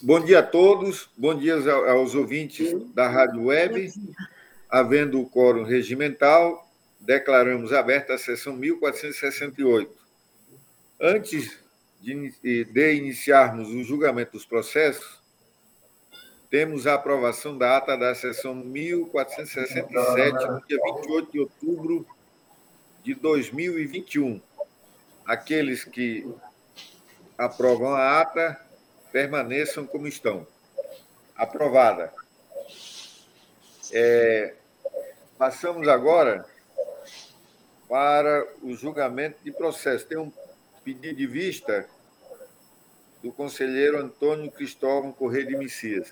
Bom dia a todos, bom dia aos ouvintes da Rádio Web. Havendo o quórum regimental, declaramos aberta a sessão 1468. Antes de, iniciarmos o julgamento dos processos, temos a aprovação da ata da sessão 1467, no dia 28 de outubro de 2021. Aqueles que aprovam a ata permaneçam como estão. Aprovada. É, passamos agora para o julgamento de processo. Tem um pedido de vista do conselheiro Antônio Cristóvão Correia de Messias.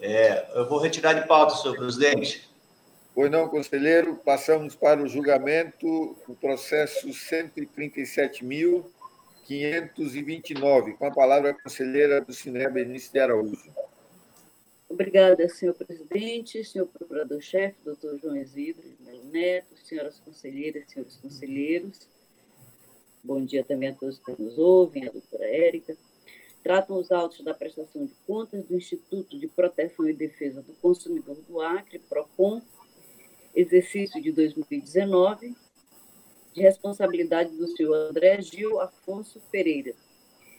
É, eu vou retirar de pauta, senhor presidente. Pois não, conselheiro, passamos para o julgamento do processo 137.529, com a palavra a conselheira do Cinema Benício de Araújo. Obrigada, senhor presidente, senhor procurador-chefe, doutor João Isidro Neto, senhoras conselheiras, senhores conselheiros. Bom dia também a todos que nos ouvem, a doutora Érica tratam os autos da prestação de contas do Instituto de Proteção e Defesa do Consumidor do Acre, PROCON, exercício de 2019, de responsabilidade do senhor André Gil Afonso Pereira.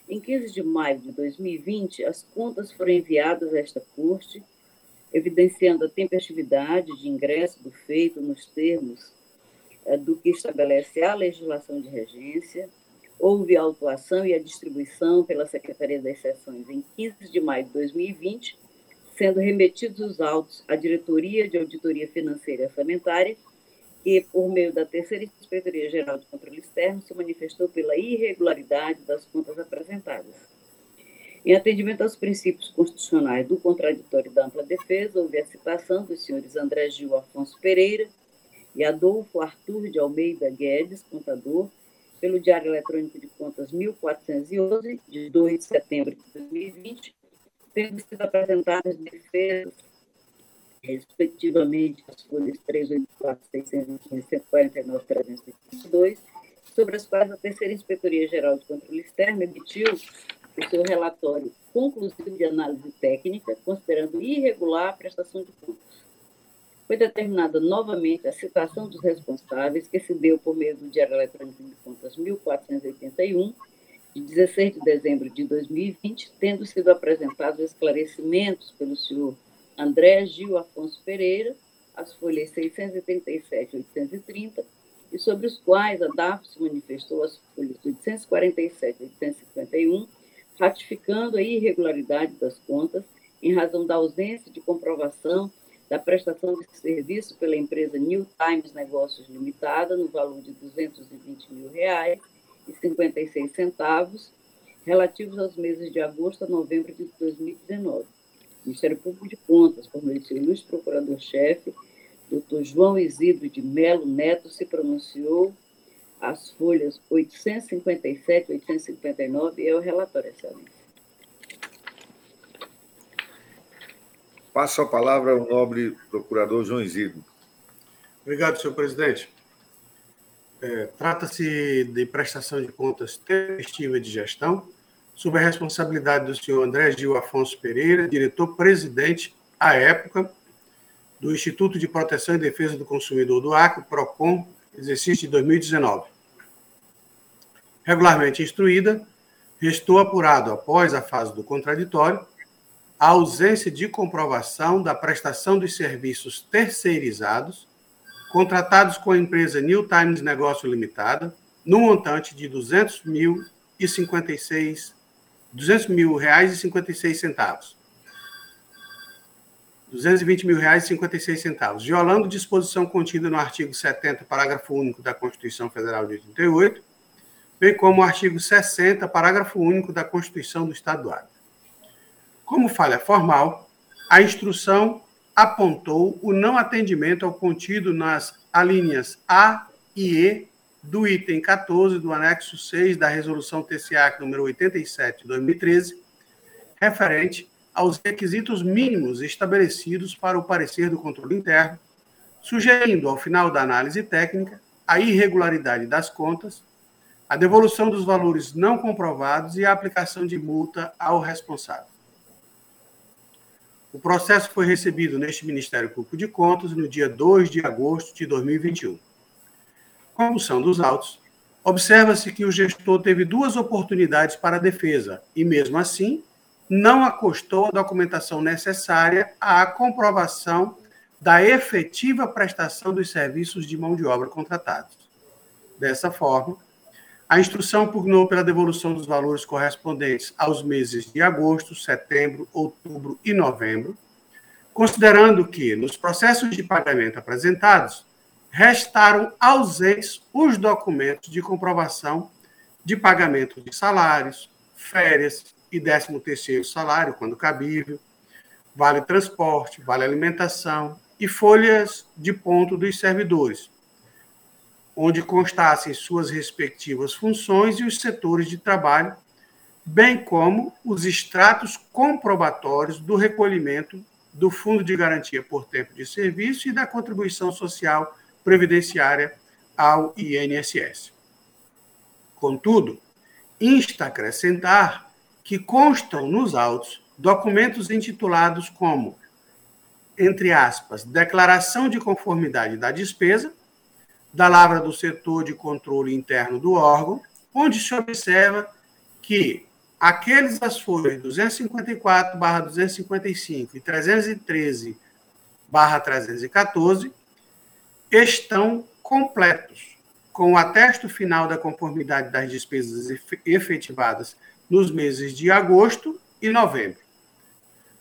Em 15 de maio de 2020, as contas foram enviadas a esta corte, evidenciando a tempestividade de ingresso do feito nos termos eh, do que estabelece a legislação de regência, houve a autuação e a distribuição pela Secretaria das Seções em 15 de maio de 2020, sendo remetidos os autos à Diretoria de Auditoria Financeira e Orçamentária, que, por meio da Terceira Inspetoria Geral de Controle Externo, se manifestou pela irregularidade das contas apresentadas. Em atendimento aos princípios constitucionais do contraditório da ampla defesa, houve a citação dos senhores André Gil Afonso Pereira e Adolfo Arthur de Almeida Guedes, contador, pelo Diário Eletrônico de Contas 1411, de 2 de setembro de 2020, tendo sido apresentadas defesas, respectivamente, as folhas 384, 615, 149, 322, sobre as quais a Terceira Inspetoria Geral de Controle Externo emitiu o seu relatório conclusivo de análise técnica, considerando irregular a prestação de contas. Foi determinada novamente a citação dos responsáveis, que se deu por meio do Diário Eletrônico de Contas 1481, de 16 de dezembro de 2020, tendo sido apresentados esclarecimentos pelo senhor André Gil Afonso Pereira, as folhas 637 e 830, e sobre os quais a DAF se manifestou as folhas 847 e 851, ratificando a irregularidade das contas em razão da ausência de comprovação da prestação de serviço pela empresa New Times Negócios Limitada, no valor de 220 mil reais e 56 centavos, relativos aos meses de agosto a novembro de 2019. O Ministério Público de Contas, por meio do seu ilustre procurador-chefe, Dr. João Isidro de Melo Neto, se pronunciou as folhas 857 e 859 e é o relatório, excelência. Passo a palavra ao nobre procurador João Isidro. Obrigado, senhor presidente. É, Trata-se de prestação de contas tempestiva de gestão, sob a responsabilidade do senhor André Gil Afonso Pereira, diretor-presidente, à época, do Instituto de Proteção e Defesa do Consumidor do Acre, PROCON, exercício de 2019. Regularmente instruída, restou apurado, após a fase do contraditório, a ausência de comprovação da prestação dos serviços terceirizados contratados com a empresa New Times Negócio Limitada, no montante de 200 mil e 56 200 mil reais e 56 centavos. 220 mil reais e 56 centavos, violando disposição contida no artigo 70, parágrafo único da Constituição Federal de 88, bem como o artigo 60, parágrafo único da Constituição do Estado do Acre. Como falha formal, a instrução apontou o não atendimento ao contido nas alíneas A e E do item 14 do anexo 6 da resolução TCA número 87 de 2013, referente aos requisitos mínimos estabelecidos para o parecer do controle interno, sugerindo, ao final da análise técnica, a irregularidade das contas, a devolução dos valores não comprovados e a aplicação de multa ao responsável. O processo foi recebido neste Ministério Público de Contas no dia 2 de agosto de 2021. Conclusão dos autos. Observa-se que o gestor teve duas oportunidades para a defesa e, mesmo assim, não acostou a documentação necessária à comprovação da efetiva prestação dos serviços de mão de obra contratados. Dessa forma, a instrução pugnou pela devolução dos valores correspondentes aos meses de agosto, setembro, outubro e novembro, considerando que, nos processos de pagamento apresentados, restaram ausentes os documentos de comprovação de pagamento de salários, férias e 13º salário, quando cabível, vale transporte, vale alimentação e folhas de ponto dos servidores, onde constassem suas respectivas funções e os setores de trabalho, bem como os extratos comprobatórios do recolhimento do Fundo de Garantia por Tempo de Serviço e da contribuição social previdenciária ao INSS. Contudo, insta acrescentar que constam nos autos documentos intitulados como, entre aspas, declaração de conformidade da despesa, da lavra do setor de controle interno do órgão, onde se observa que aqueles das folhas 254 255 e 313 314 estão completos, com o atesto final da conformidade das despesas efetivadas nos meses de agosto e novembro,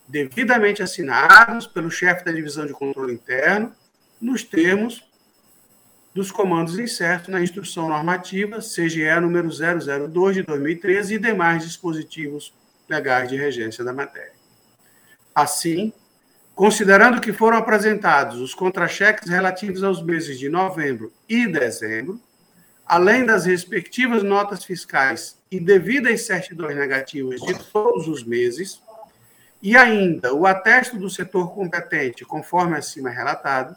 devidamente assinados pelo chefe da divisão de controle interno, nos termos dos comandos incertos na Instrução Normativa CGE número 002 de 2013 e demais dispositivos legais de regência da matéria. Assim, considerando que foram apresentados os contra-cheques relativos aos meses de novembro e dezembro, além das respectivas notas fiscais e devidas certidões negativas de todos os meses, e ainda o atesto do setor competente, conforme acima relatado,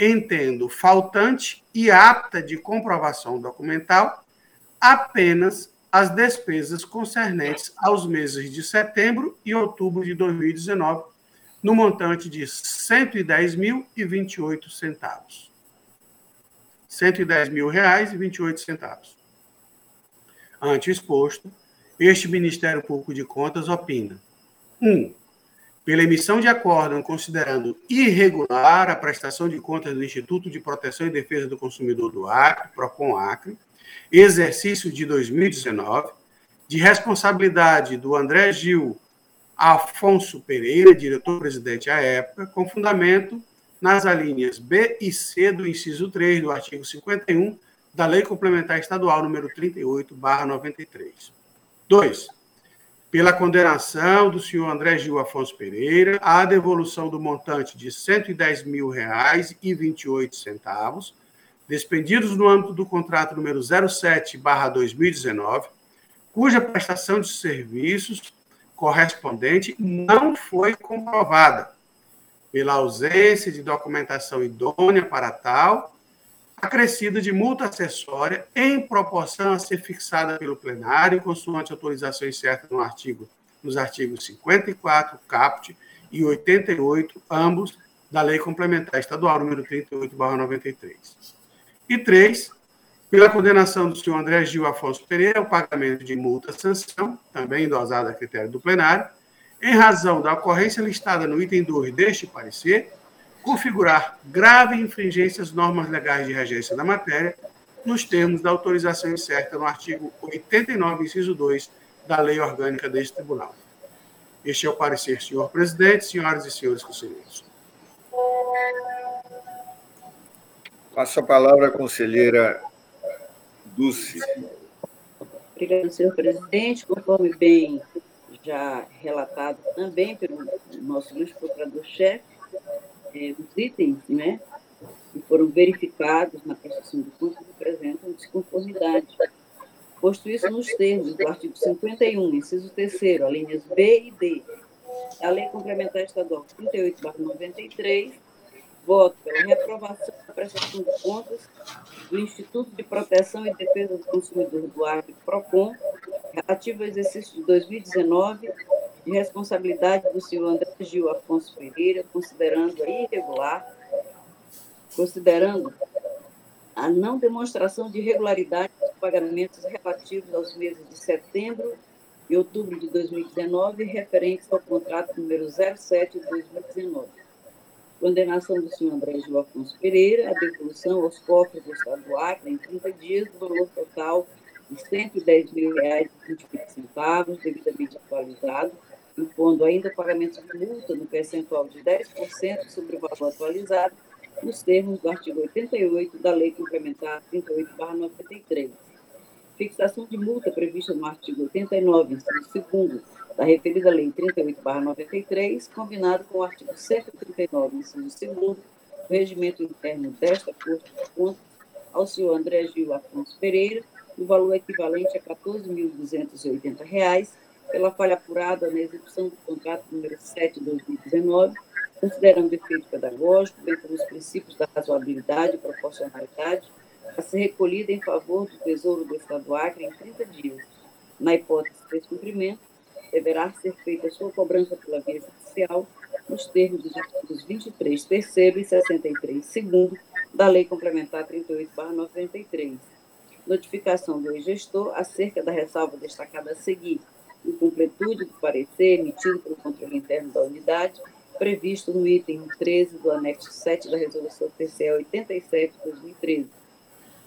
entendo faltante e apta de comprovação documental apenas as despesas concernentes aos meses de setembro e outubro de 2019, no montante de R$ 110.028 centavos. R$ 110.000,28 centavos. Ante o exposto, este Ministério Público de Contas opina: 1. Um, pela emissão de acórdão considerando irregular a prestação de contas do Instituto de Proteção e Defesa do Consumidor do Acre, PROCON Acre, exercício de 2019, de responsabilidade do André Gil Afonso Pereira, diretor-presidente à época, com fundamento nas alíneas B e C do inciso 3 do artigo 51 da Lei Complementar Estadual número 38/93. 2 pela condenação do senhor André Gil Afonso Pereira à devolução do montante de 110 mil reais e 28 centavos, despendidos no âmbito do contrato número 07/2019, cuja prestação de serviços correspondente não foi comprovada pela ausência de documentação idônea para tal acrescida de multa acessória em proporção a ser fixada pelo plenário, consoante autorização incerta no artigo, nos artigos 54, caput, e 88, ambos da Lei Complementar Estadual número 38/93. E três, pela condenação do senhor André Gil Afonso Pereira ao pagamento de multa sanção, também dosada a critério do plenário, em razão da ocorrência listada no item 2 deste parecer, configurar grave infringência às normas legais de regência da matéria, nos termos da autorização incerta no artigo 89, inciso 2 da Lei Orgânica deste Tribunal. Este é o parecer, senhor presidente, senhoras e senhores conselheiros. Passo a palavra à conselheira Dulce. Obrigada, senhor presidente. Conforme bem já relatado também pelo nosso ilustre procurador-chefe, é, os itens né, que foram verificados na prestação de contas apresentam desconformidade. Posto isso nos termos do artigo 51, inciso 3 alíneas B e D, da Lei Complementar Estadual 38, 93, Voto pela reprovação da prestação de contas do Instituto de Proteção e Defesa do Consumidor do Acre, PROCON, relativo ao exercício de 2019, de responsabilidade do senhor André Gil Afonso Pereira, considerando a irregular, considerando a não demonstração de regularidade dos pagamentos relativos aos meses de setembro e outubro de 2019, referentes ao contrato número 07 de 2019. Condenação do senhor André Gil Afonso Pereira, a devolução aos cofres do Estado do Acre em 30 dias do valor total de 110 mil reais e 20 centavos, devidamente atualizado, impondo ainda pagamentos de multa no percentual de 10% sobre o valor atualizado, nos termos do artigo 88 da Lei Complementar 38-93. Fixação de multa prevista no artigo 89, inciso 2 da referida Lei 38-93, combinado com o artigo 139, inciso 2 do regimento interno desta Corte de Contas, ao senhor André Gil Afonso Pereira, no valor equivalente a R$ 14.280, pela falha apurada na execução do contrato número 7 de 2019, considerando efeito pedagógico, bem como os princípios da razoabilidade e proporcionalidade, a ser recolhida em favor do Tesouro do Estado do Acre em 30 dias. Na hipótese de descumprimento, deverá ser feita sua cobrança pela via judicial nos termos dos artigos 23, terceiro e 63, segundo da Lei Complementar 38/93. Notificação do gestor acerca da ressalva destacada a seguir, em completude do parecer emitido pelo controle interno da unidade previsto no item 13 do anexo 7 da Resolução TCE 87 de 2013.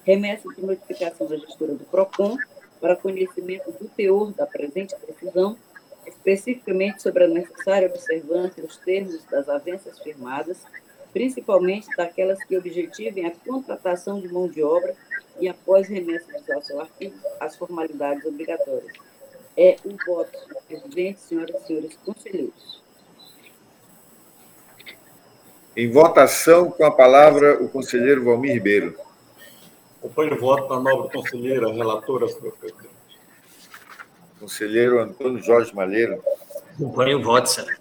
Remessa de notificação da gestora do PROCON para conhecimento do teor da presente decisão, especificamente sobre a necessária observância dos termos das avanças firmadas, principalmente daquelas que objetivem a contratação de mão de obra e, após remessa do seu artigo, as formalidades obrigatórias. É o voto presidente, senhoras e senhores conselheiros. Em votação, com a palavra, o conselheiro Valmir Ribeiro. Acompanho o voto da nobre conselheira, relatora, senhor presidente. Conselheiro Antônio Jorge Malheiro. Acompanho o voto, senhor.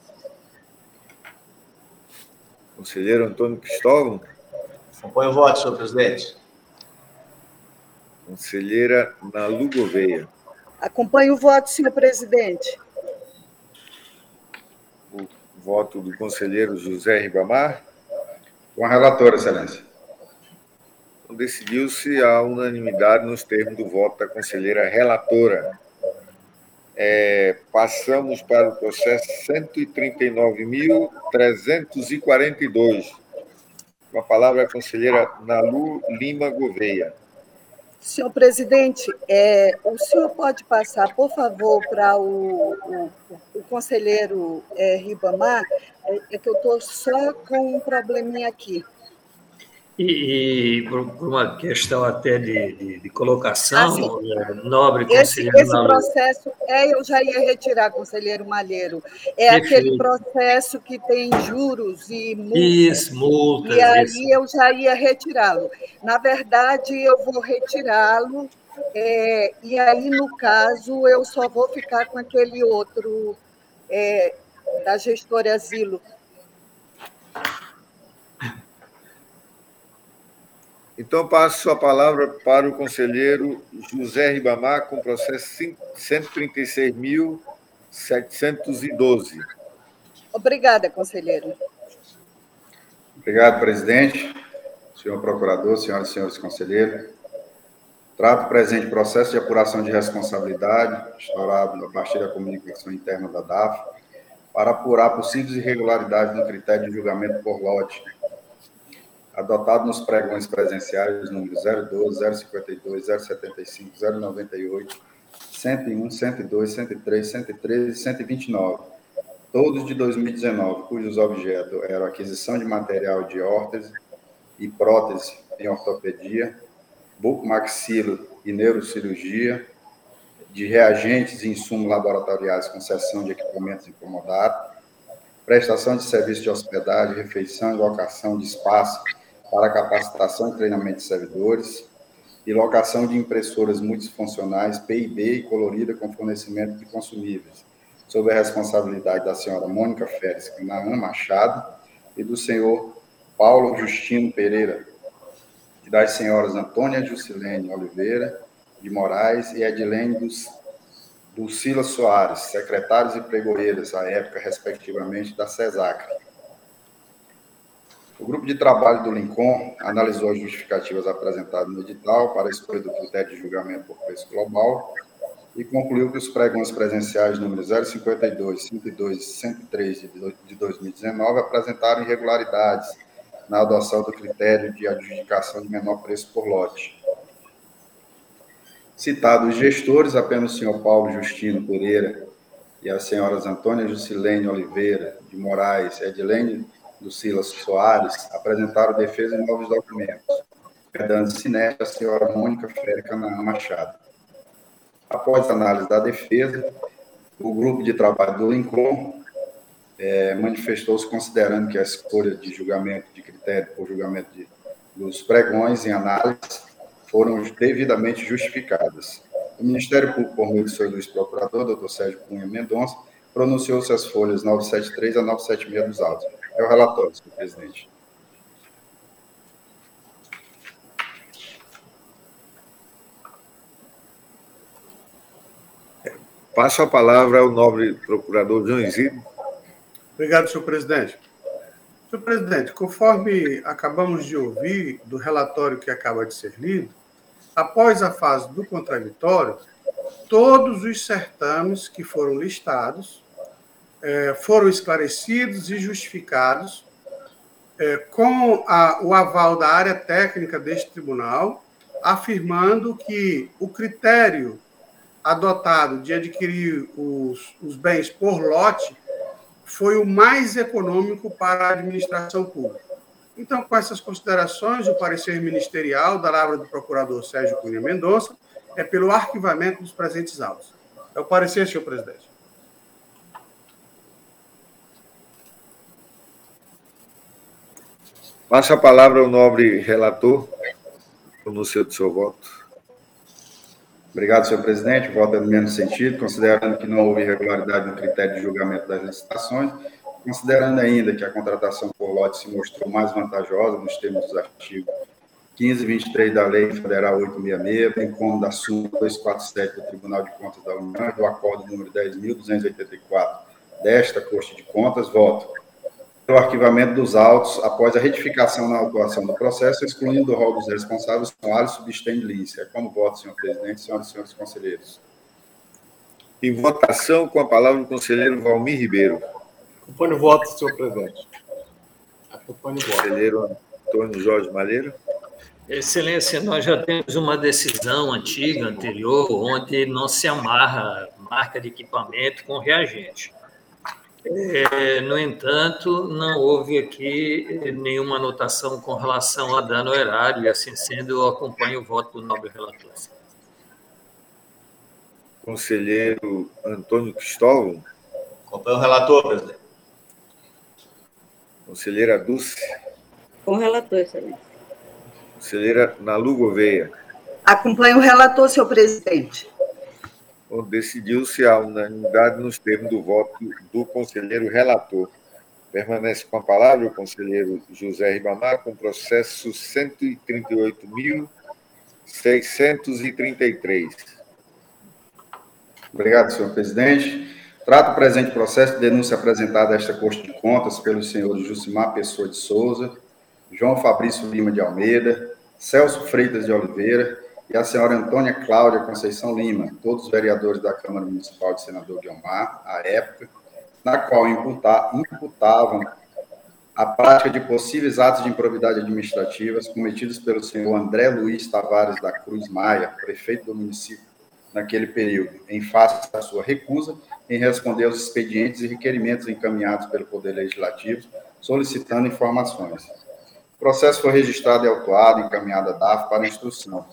Conselheiro Antônio Cristóvão. Acompanho o voto, senhor presidente. Conselheira Nalu Gouveia. Acompanho o voto, senhor presidente voto do conselheiro José Ribamar. Com a relatora, excelência. Então, Decidiu-se a unanimidade nos termos do voto da conselheira relatora. É, passamos para o processo 139.342. Com a palavra a conselheira Nalu Lima Gouveia. Senhor presidente, é, o senhor pode passar, por favor, para o, o, o, conselheiro é, Ribamar? É, é que eu estou só com um probleminha aqui. E, e, por, uma questão até de, de, de colocação, ah, nobre conselheiro. Esse, esse processo, é, eu já ia retirar, conselheiro Malheiro. É Perfeito. aquele processo que tem juros e multas. Isso, multas. E aí isso. eu já ia retirá-lo. Na verdade, eu vou retirá-lo, é, e aí, no caso, eu só vou ficar com aquele outro é, da gestora asilo. Então, passo a palavra para o conselheiro José Ribamar, com processo 136.712. Obrigada, conselheiro. Obrigado, presidente, senhor procurador, senhoras e senhores conselheiros. Trato o presente processo de apuração de responsabilidade, instaurado a partir da comunicação interna da DAF, para apurar possíveis irregularidades no critério de julgamento por lote adotado nos pregões presenciais número 012, 052, 075, 098, 101, 102, 103, 113 e 129, todos de 2019, cujos objetos eram aquisição de material de órtese e prótese em ortopedia, bucomaxilo e neurocirurgia, de reagentes e insumos laboratoriais com seção de equipamentos incomodados, prestação de serviço de hospedagem, refeição e locação de espaço para capacitação e treinamento de servidores, e locação de impressoras multifuncionais PIB e colorida com fornecimento de consumíveis, sob a responsabilidade da senhora Mônica Félix Naam Machado e do senhor Paulo Justino Pereira, e das senhoras Antônia Jusilene Oliveira de Moraes e Edilene dos, Dulcila Soares, secretários e pregoeiras, à época, respectivamente, da CESAC. O grupo de trabalho do Lincoln analisou as justificativas apresentadas no edital para a escolha do critério de julgamento por preço global e concluiu que os pregões presenciais número 052, 102 e 103 de 2019 apresentaram irregularidades na adoção do critério de adjudicação de menor preço por lote. Citados os gestores, apenas o senhor Paulo Justino Pereira e as senhoras Antônia Jusilene Oliveira de Moraes Edilene do Silas Soares apresentaram defesa em novos documentos, perdendo-se nesta a senhora Mônica Férica Machado. Após a análise da defesa, o grupo de trabalho do Lincoln é, manifestou-se considerando que a escolha de julgamento de critério por julgamento de, dos pregões em análise foram devidamente justificadas. O Ministério Público, por meio do seu juiz procurador, doutor Sérgio Cunha Mendonça, pronunciou-se as folhas 973 a 976 dos autos. É o relatório, senhor presidente. Passo a palavra ao nobre procurador João Isidro. Obrigado, senhor presidente. Senhor presidente, conforme acabamos de ouvir do relatório que acaba de ser lido, após a fase do contraditório, todos os certames que foram listados foram esclarecidos e justificados é, com a, o aval da área técnica deste tribunal, afirmando que o critério adotado de adquirir os, os bens por lote foi o mais econômico para a administração pública. Então, com essas considerações, o parecer ministerial da palavra do procurador Sérgio Cunha Mendonça é pelo arquivamento dos presentes autos. É o parecer, senhor presidente. Passa a palavra ao nobre relator, no seu, seu voto. Obrigado, senhor presidente. Voto no mesmo sentido, considerando que não houve irregularidade no critério de julgamento das licitações, considerando ainda que a contratação por lote se mostrou mais vantajosa nos termos dos artigos 15 e 23 da Lei Federal 866, bem como da súmula 247 do Tribunal de Contas da União e do acordo número 10.284 desta Corte de Contas, voto o arquivamento dos autos após a retificação na autuação do processo, excluindo o rol dos responsáveis com Bistém Lins. É como voto, senhor presidente, senhoras e senhores conselheiros. Em votação, com a palavra o conselheiro Valmir Ribeiro. Acompanho o voto, senhor presidente. Acompanho o voto. Conselheiro Antônio Jorge Malheiro. Excelência, nós já temos uma decisão antiga, anterior, onde não se amarra marca de equipamento com reagente. É, no entanto, não houve aqui nenhuma anotação com relação a dano erário, e assim sendo, eu acompanho o voto do nobre relator. Conselheiro Antônio Cristóvão. Acompanho o relator, presidente. Conselheira Dulce. Com o relator, excelência. Conselheira Nalu Gouveia. Acompanho o relator, senhor presidente decidiu-se a unanimidade nos termos do voto do conselheiro relator. Permanece com a palavra o conselheiro José Ribamar, com processo 138.633. Obrigado, senhor presidente. Trato o presente processo de denúncia apresentada a esta Corte de Contas pelos senhores Jucimar Pessoa de Souza, João Fabrício Lima de Almeida, Celso Freitas de Oliveira, e a senhora Antônia Cláudia Conceição Lima, todos vereadores da Câmara Municipal de Senador Guilmar, à época, na qual imputavam a prática de possíveis atos de improbidade administrativas cometidos pelo senhor André Luiz Tavares da Cruz Maia, prefeito do município naquele período, em face da sua recusa em responder aos expedientes e requerimentos encaminhados pelo Poder Legislativo, solicitando informações. O processo foi registrado e autuado, encaminhado à DAF para instrução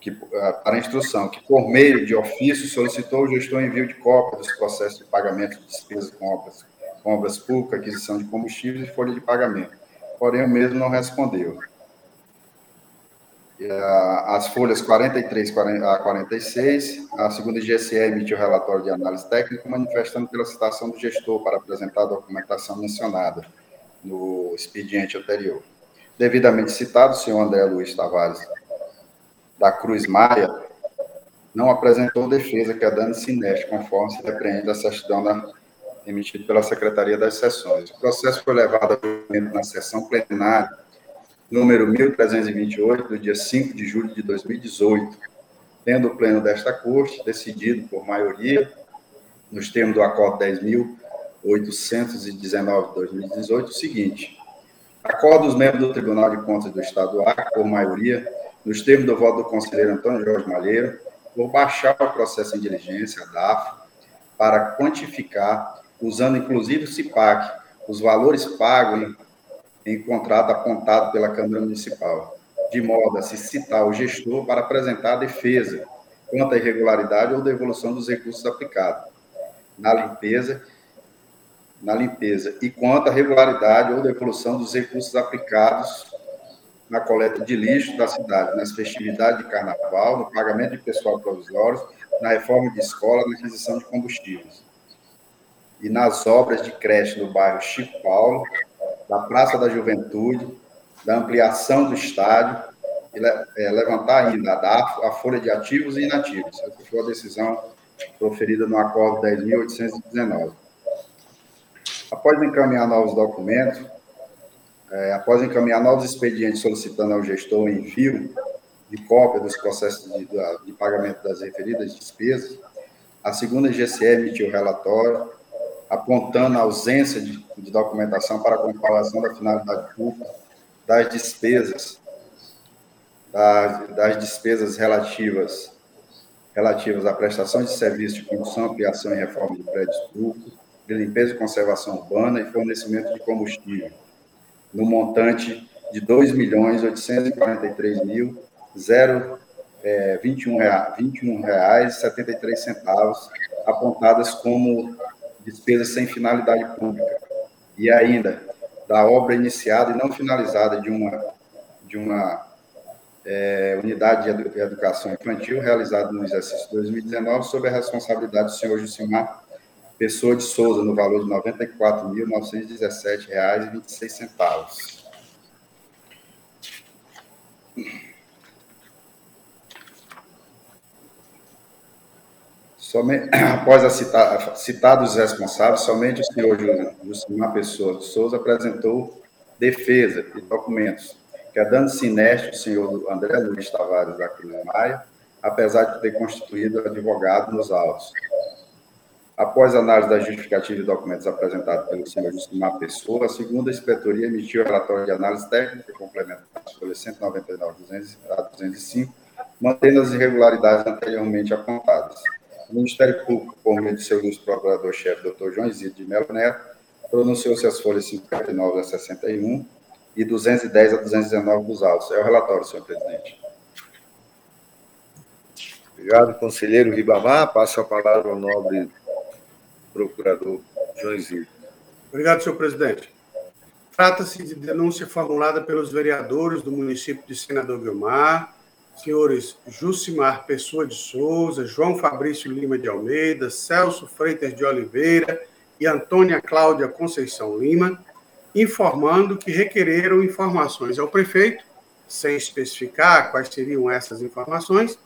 que, para instrução, que por meio de ofício solicitou o gestor envio de cópia dos processos de pagamento de despesas com obras, com obras públicas, aquisição de combustíveis e folha de pagamento. Porém, o mesmo não respondeu. Ah, as folhas 43 a 46, a segunda GSE emitiu relatório de análise técnica manifestando pela citação do gestor para apresentar a documentação mencionada. no expediente anterior. Devidamente citado, o senhor André Luiz Tavares da Cruz Maia não apresentou defesa que a Dani Sineste, conforme se depreende da certidão da, emitida pela Secretaria das Sessões. O processo foi levado a na sessão plenária número 1328, do dia 5 de julho de 2018, tendo o pleno desta Corte decidido por maioria, nos termos do Acordo 10.819 de 2018, o seguinte: Acordo os membros do Tribunal de Contas do Estado do Acre, por maioria, nos termos do voto do conselheiro Antônio Jorge Malheiro, por baixar o processo em diligência, DAF, para quantificar, usando inclusive o CIPAC, os valores pagos em, em contrato apontado pela Câmara Municipal, de modo a se citar o gestor para apresentar a defesa quanto à irregularidade ou devolução dos recursos aplicados na limpeza, na limpeza e quanto à regularidade ou devolução dos recursos aplicados na coleta de lixo da cidade, nas festividades de carnaval, no pagamento de pessoal provisório, na reforma de escola, na aquisição de combustíveis. E nas obras de creche no bairro Chico Paulo, da Praça da Juventude, da ampliação do estádio, e é, levantar ainda a, a folha de ativos e inativos. Essa foi a decisão proferida no Acordo 10.819. Após encaminhar novos documentos, é, após encaminhar novos expedientes solicitando ao gestor o envio de cópia dos processos de, de pagamento das referidas despesas, a segunda GCE emitiu relatório apontando a ausência de, de documentação para comprovação da finalidade pública das despesas das, das despesas relativas relativas à prestação de serviços de construção, ampliação e reforma de prédios públicos, de limpeza e conservação urbana e fornecimento de combustível no montante de 2.843.021 reais 73 centavos apontadas como despesas sem finalidade pública. E ainda da obra iniciada e não finalizada de uma de uma é, unidade de educação infantil realizada no exercício 2019 sob a responsabilidade do senhor Jusimar Pessoa de Souza, no valor de R$ 94.917,26. Somente, após a citar, citados responsáveis, somente o senhor Jusimar Pessoa de Souza apresentou defesa e documentos que a dando sineste o senhor André Luiz Tavares da Cruz Maia, apesar de ter constituído advogado nos autos, Após análise da justificativa e documentos apresentados pelo senhor Justimar Pessoa, a segunda inspetoria emitiu relatório de análise técnica complementar folha 199 a 205, mantendo as irregularidades anteriormente apontadas. O Ministério Público, por meio de seu ilustre procurador-chefe, Dr. João Isidro de Melo Neto, pronunciou-se as folhas 59 a 61 e 210 a 219 dos autos. É o relatório, senhor presidente. Obrigado, conselheiro Ribamar. Passo a palavra ao nobre procurador João Isidro. Obrigado, senhor presidente. Trata-se de denúncia formulada pelos vereadores do município de Senador Guilmar, senhores Jucimar Pessoa de Souza, João Fabrício Lima de Almeida, Celso Freitas de Oliveira e Antônia Cláudia Conceição Lima, informando que requereram informações ao prefeito, sem especificar quais seriam essas informações,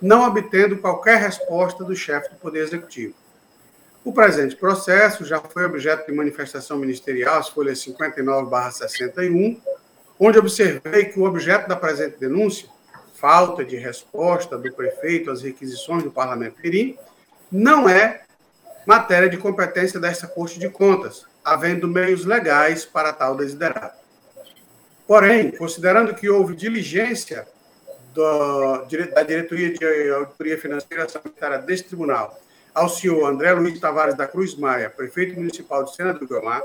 não obtendo qualquer resposta do chefe do Poder Executivo. O presente processo já foi objeto de manifestação ministerial, as folhas 59/61, onde observei que o objeto da presente denúncia, falta de resposta do prefeito às requisições do Parlamento Mirim, não é matéria de competência desta Corte de Contas, havendo meios legais para tal desiderado. Porém, considerando que houve diligência da Diretoria de Auditoria Financeira Sanitária deste Tribunal ao senhor André Luiz Tavares da Cruz Maia, prefeito municipal de Sena do Guilmar,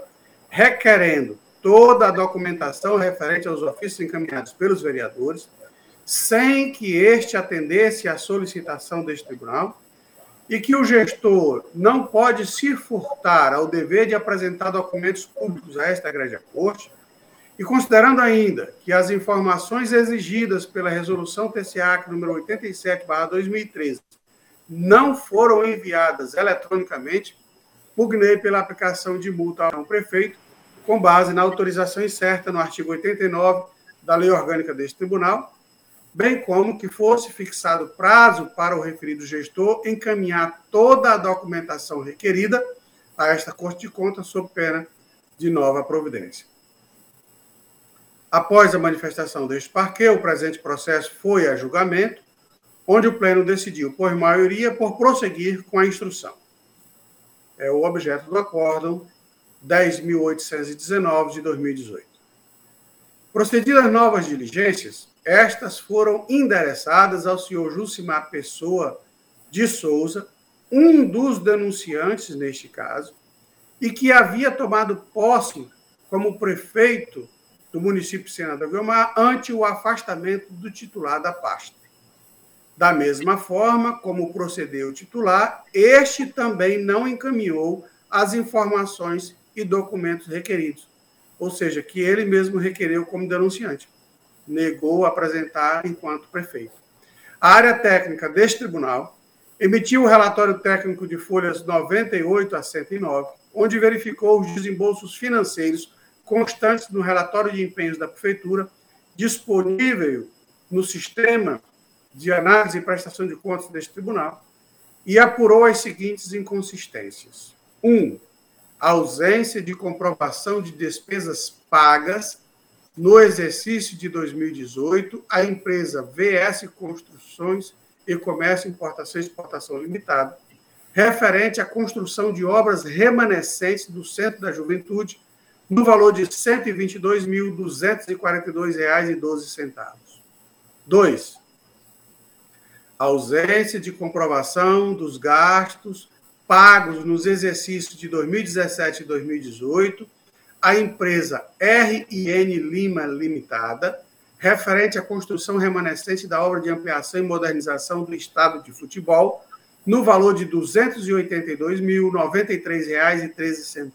requerendo toda a documentação referente aos ofícios encaminhados pelos vereadores, sem que este atendesse à solicitação deste tribunal, e que o gestor não pode se furtar ao dever de apresentar documentos públicos a esta grande corte, e considerando ainda que as informações exigidas pela resolução TCAC número 87/2013 não foram enviadas eletronicamente, pugnei pela aplicação de multa ao prefeito, com base na autorização incerta no artigo 89 da Lei Orgânica deste Tribunal, bem como que fosse fixado prazo para o referido gestor encaminhar toda a documentação requerida a esta Corte de Contas sob pena de nova providência. Após a manifestação deste parquê, o presente processo foi a julgamento, onde o Pleno decidiu, por maioria, por prosseguir com a instrução. É o objeto do acórdão 10.819 de 2018. Procedidas novas diligências, estas foram endereçadas ao senhor Jucimar Pessoa de Souza, um dos denunciantes neste caso, e que havia tomado posse como prefeito do município de Senador Guilmar ante o afastamento do titular da pasta. Da mesma forma como procedeu o titular, este também não encaminhou as informações e documentos requeridos, ou seja, que ele mesmo requereu como denunciante. Negou apresentar enquanto prefeito. A área técnica deste tribunal emitiu o relatório técnico de folhas 98 a 109, onde verificou os desembolsos financeiros constantes no relatório de empenhos da Prefeitura, disponível no sistema de análise e prestação de contas deste tribunal, e apurou as seguintes inconsistências. 1. Um, ausência de comprovação de despesas pagas no exercício de 2018 à empresa VS Construções e Comércio, Importação e Exportação Limitada, referente à construção de obras remanescentes do Centro da Juventude, no valor de R$ 122.242,12. 2. Ausência de comprovação dos gastos pagos nos exercícios de 2017 e 2018 à empresa RIN Lima Limitada, referente à construção remanescente da obra de ampliação e modernização do estado de futebol, no valor de R$ 282.093,13.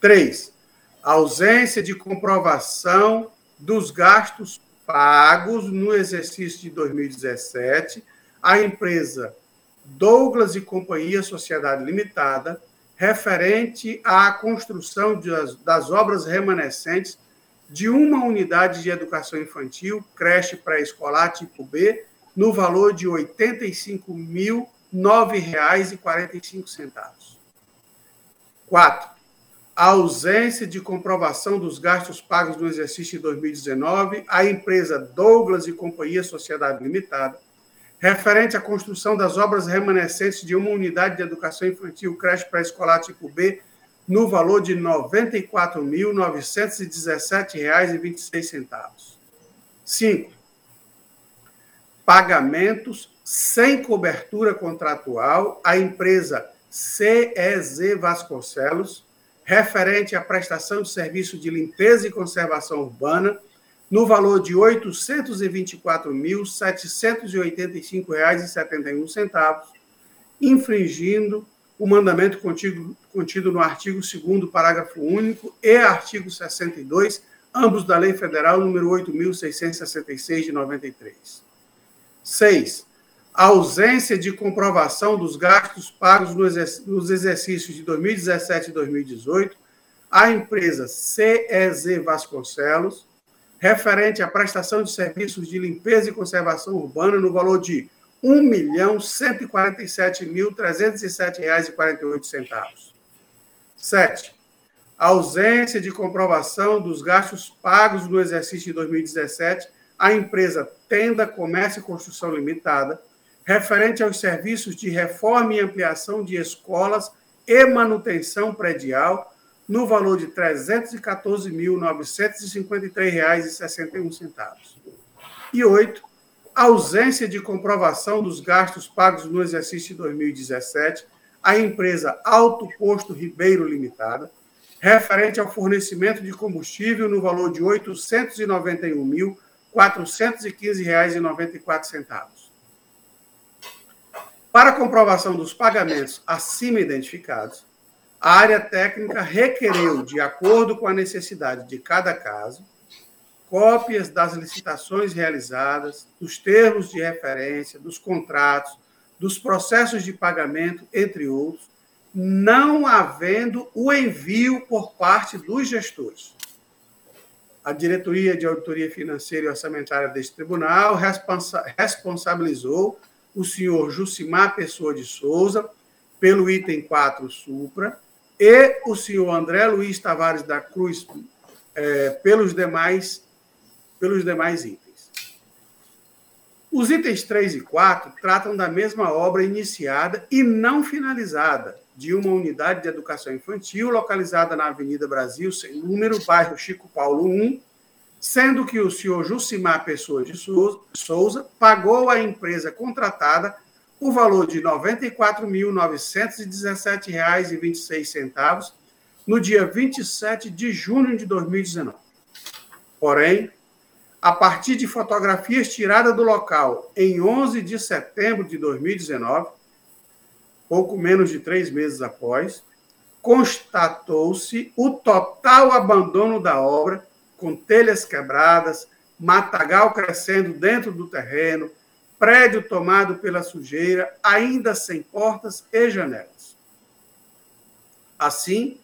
3. Ausência de comprovação dos gastos pagos no exercício de 2017 à empresa Douglas e Companhia Sociedade Limitada, referente à construção das obras remanescentes de uma unidade de educação infantil, creche pré-escolar tipo B, no valor de R$ 85.009,45. 4. A ausência de comprovação dos gastos pagos no exercício de 2019 à empresa Douglas e Companhia Sociedade Limitada, referente à construção das obras remanescentes de uma unidade de educação infantil creche pré-escolar tipo B, no valor de R$ 94.917,26. 5. Pagamentos sem cobertura contratual à empresa CEZ Vasconcelos, referente à prestação de serviço de limpeza e conservação urbana, no valor de R$ 824.785,71, infringindo o mandamento contido, contido no artigo 2 parágrafo único e artigo 62, ambos da Lei Federal número 8.666 de 93. 6. A ausência de comprovação dos gastos pagos nos exercícios de 2017 e 2018 à empresa CEZ Vasconcelos, referente à prestação de serviços de limpeza e conservação urbana no valor de R$ 1.147.307,48. 7. Ausência de comprovação dos gastos pagos no exercício de 2017 à empresa Tenda Comércio e Construção Limitada, referente aos serviços de reforma e ampliação de escolas e manutenção predial no valor de R$ 314.953,61. E oito, ausência de comprovação dos gastos pagos no exercício de 2017 à empresa Alto Posto Ribeiro Limitada, referente ao fornecimento de combustível no valor de R$ 891.415,94. Para comprovação dos pagamentos acima identificados, a área técnica requereu, de acordo com a necessidade de cada caso, cópias das licitações realizadas, dos termos de referência, dos contratos, dos processos de pagamento, entre outros, não havendo o envio por parte dos gestores. A diretoria de auditoria financeira e orçamentária deste tribunal responsa responsabilizou o senhor Jucimar Pessoa de Souza pelo item 4 supra e o senhor André Luiz Tavares da Cruz é, pelos demais pelos demais itens. Os itens 3 e 4 tratam da mesma obra iniciada e não finalizada de uma unidade de educação infantil localizada na Avenida Brasil, sem número, bairro Chico Paulo 1, sendo que o senhor Jucimar Pessoa de Souza pagou à empresa contratada o valor de R$ 94.917,26 no dia 27 de junho de 2019. Porém, a partir de fotografias tiradas do local em 11 de setembro de 2019, pouco menos de três meses após, constatou-se o total abandono da obra, com telhas quebradas, matagal crescendo dentro do terreno, prédio tomado pela sujeira, ainda sem portas e janelas. Assim,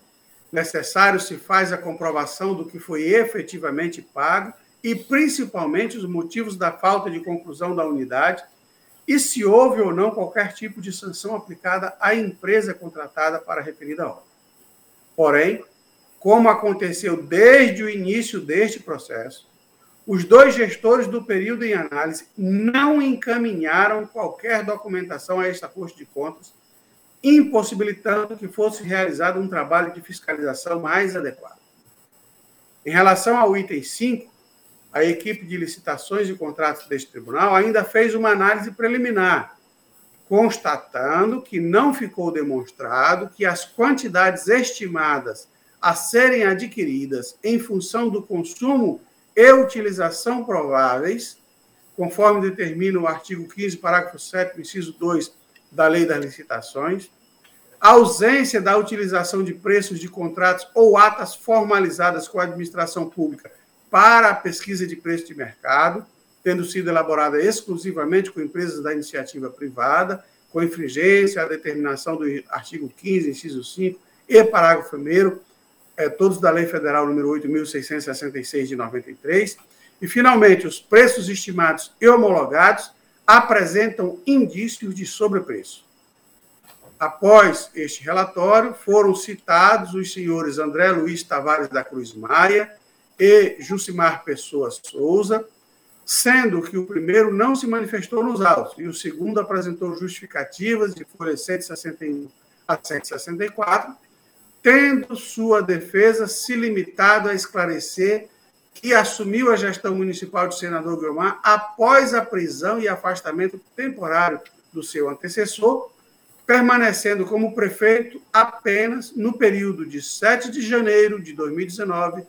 necessário se faz a comprovação do que foi efetivamente pago e principalmente os motivos da falta de conclusão da unidade e se houve ou não qualquer tipo de sanção aplicada à empresa contratada para a referida obra. Porém, como aconteceu desde o início deste processo, os dois gestores do período em análise não encaminharam qualquer documentação a esta Corte de Contas, impossibilitando que fosse realizado um trabalho de fiscalização mais adequado. Em relação ao item 5, a equipe de licitações e contratos deste tribunal ainda fez uma análise preliminar, constatando que não ficou demonstrado que as quantidades estimadas a serem adquiridas em função do consumo e utilização prováveis, conforme determina o artigo 15, parágrafo 7, inciso 2 da Lei das Licitações, a ausência da utilização de preços de contratos ou atas formalizadas com a administração pública para a pesquisa de preço de mercado, tendo sido elaborada exclusivamente com empresas da iniciativa privada, com infringência à determinação do artigo 15, inciso 5 e parágrafo 1 é, todos da Lei Federal número 8.666 de 93. E, finalmente, os preços estimados e homologados apresentam indícios de sobrepreço. Após este relatório, foram citados os senhores André Luiz Tavares da Cruz Maia, e Jucimar Pessoa Souza, sendo que o primeiro não se manifestou nos autos e o segundo apresentou justificativas de folha 161 a 164, tendo sua defesa se limitado a esclarecer que assumiu a gestão municipal de senador Guilmar após a prisão e afastamento temporário do seu antecessor, permanecendo como prefeito apenas no período de 7 de janeiro de 2019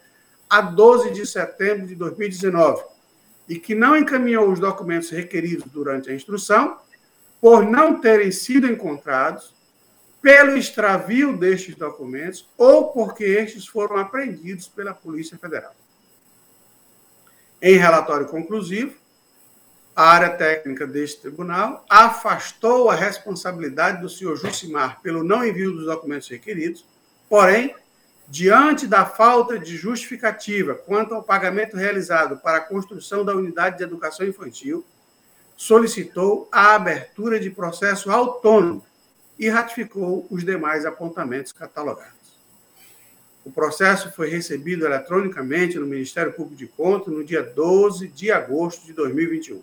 a 12 de setembro de 2019 e que não encaminhou os documentos requeridos durante a instrução, por não terem sido encontrados, pelo extravio destes documentos ou porque estes foram apreendidos pela Polícia Federal. Em relatório conclusivo, a área técnica deste tribunal afastou a responsabilidade do senhor Jucimar pelo não envio dos documentos requeridos, porém, diante da falta de justificativa quanto ao pagamento realizado para a construção da unidade de educação infantil, solicitou a abertura de processo autônomo e ratificou os demais apontamentos catalogados. O processo foi recebido eletronicamente no Ministério Público de Contas no dia 12 de agosto de 2021.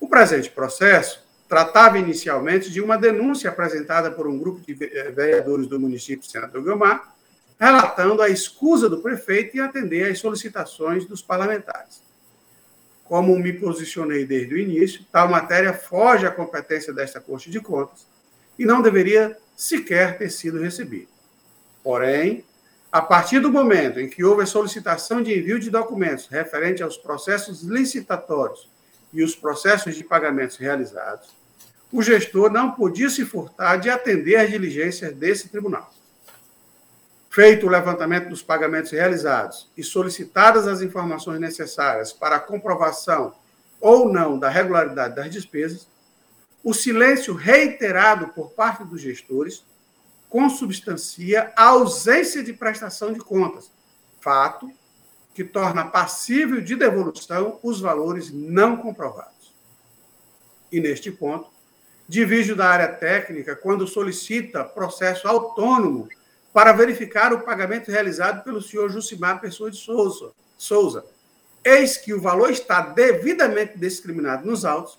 O presente processo tratava inicialmente de uma denúncia apresentada por um grupo de vereadores do município de Senador Guilmar, relatando a escusa do prefeito em atender às solicitações dos parlamentares. Como me posicionei desde o início, tal matéria foge à competência desta Corte de Contas e não deveria sequer ter sido recebida. Porém, a partir do momento em que houve a solicitação de envio de documentos referente aos processos licitatórios e os processos de pagamentos realizados, o gestor não podia se furtar de atender às diligências desse tribunal. Feito o levantamento dos pagamentos realizados e solicitadas as informações necessárias para a comprovação ou não da regularidade das despesas, o silêncio reiterado por parte dos gestores consubstancia a ausência de prestação de contas, fato que torna passível de devolução os valores não comprovados. E neste ponto, divijo da área técnica quando solicita processo autônomo para verificar o pagamento realizado pelo senhor Jucimar Pessoa de Souza, Souza. Eis que o valor está devidamente discriminado nos autos,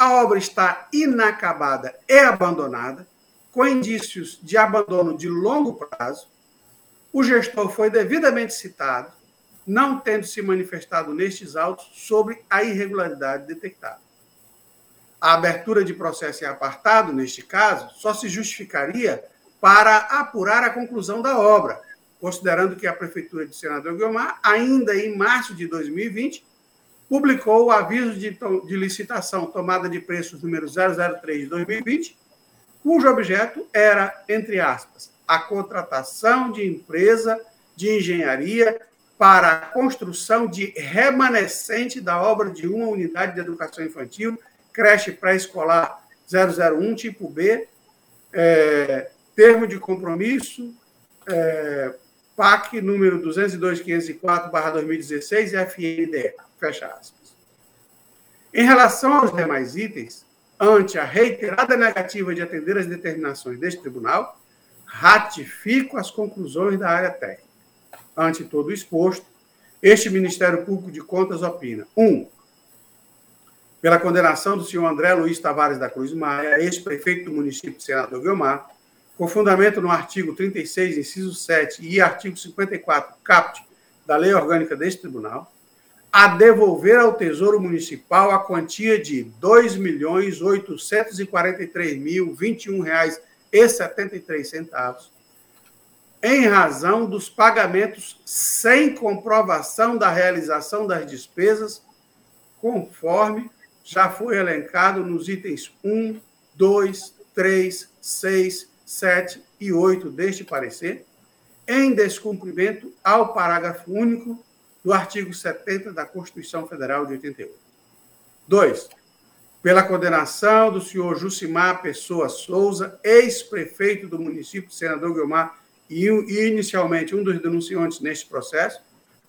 a obra está inacabada e abandonada, com indícios de abandono de longo prazo, o gestor foi devidamente citado, não tendo se manifestado nestes autos sobre a irregularidade detectada. A abertura de processo em apartado, neste caso, só se justificaria para apurar a conclusão da obra, considerando que a Prefeitura de Senador Guilmar, ainda em março de 2020, publicou o aviso de, de licitação tomada de preços número 003 de 2020, cujo objeto era, entre aspas, a contratação de empresa de engenharia para a construção de remanescente da obra de uma unidade de educação infantil, creche pré-escolar 001, tipo B, é, termo de compromisso, é, PAC número 202.504/2016 e FNDE, fecha aspas. Em relação aos demais itens, ante a reiterada negativa de atender às determinações deste tribunal, ratifico as conclusões da área técnica. Ante todo exposto, este Ministério Público de Contas opina: 1. Um, pela condenação do senhor André Luiz Tavares da Cruz Maia, ex-prefeito do município de Senador Guilmar, com fundamento no artigo 36, inciso 7 e artigo 54, caput da Lei Orgânica deste Tribunal, a devolver ao Tesouro Municipal a quantia de R$ 2.843.021,73, em razão dos pagamentos sem comprovação da realização das despesas, conforme já foi elencado nos itens 1, 2, 3, 6 7 e 8 deste parecer, em descumprimento ao parágrafo único do artigo 70 da Constituição Federal de 88. 2. Pela condenação do senhor Jucimar Pessoa Souza, ex-prefeito do município de Senador Guilmar e, inicialmente um dos denunciantes neste processo,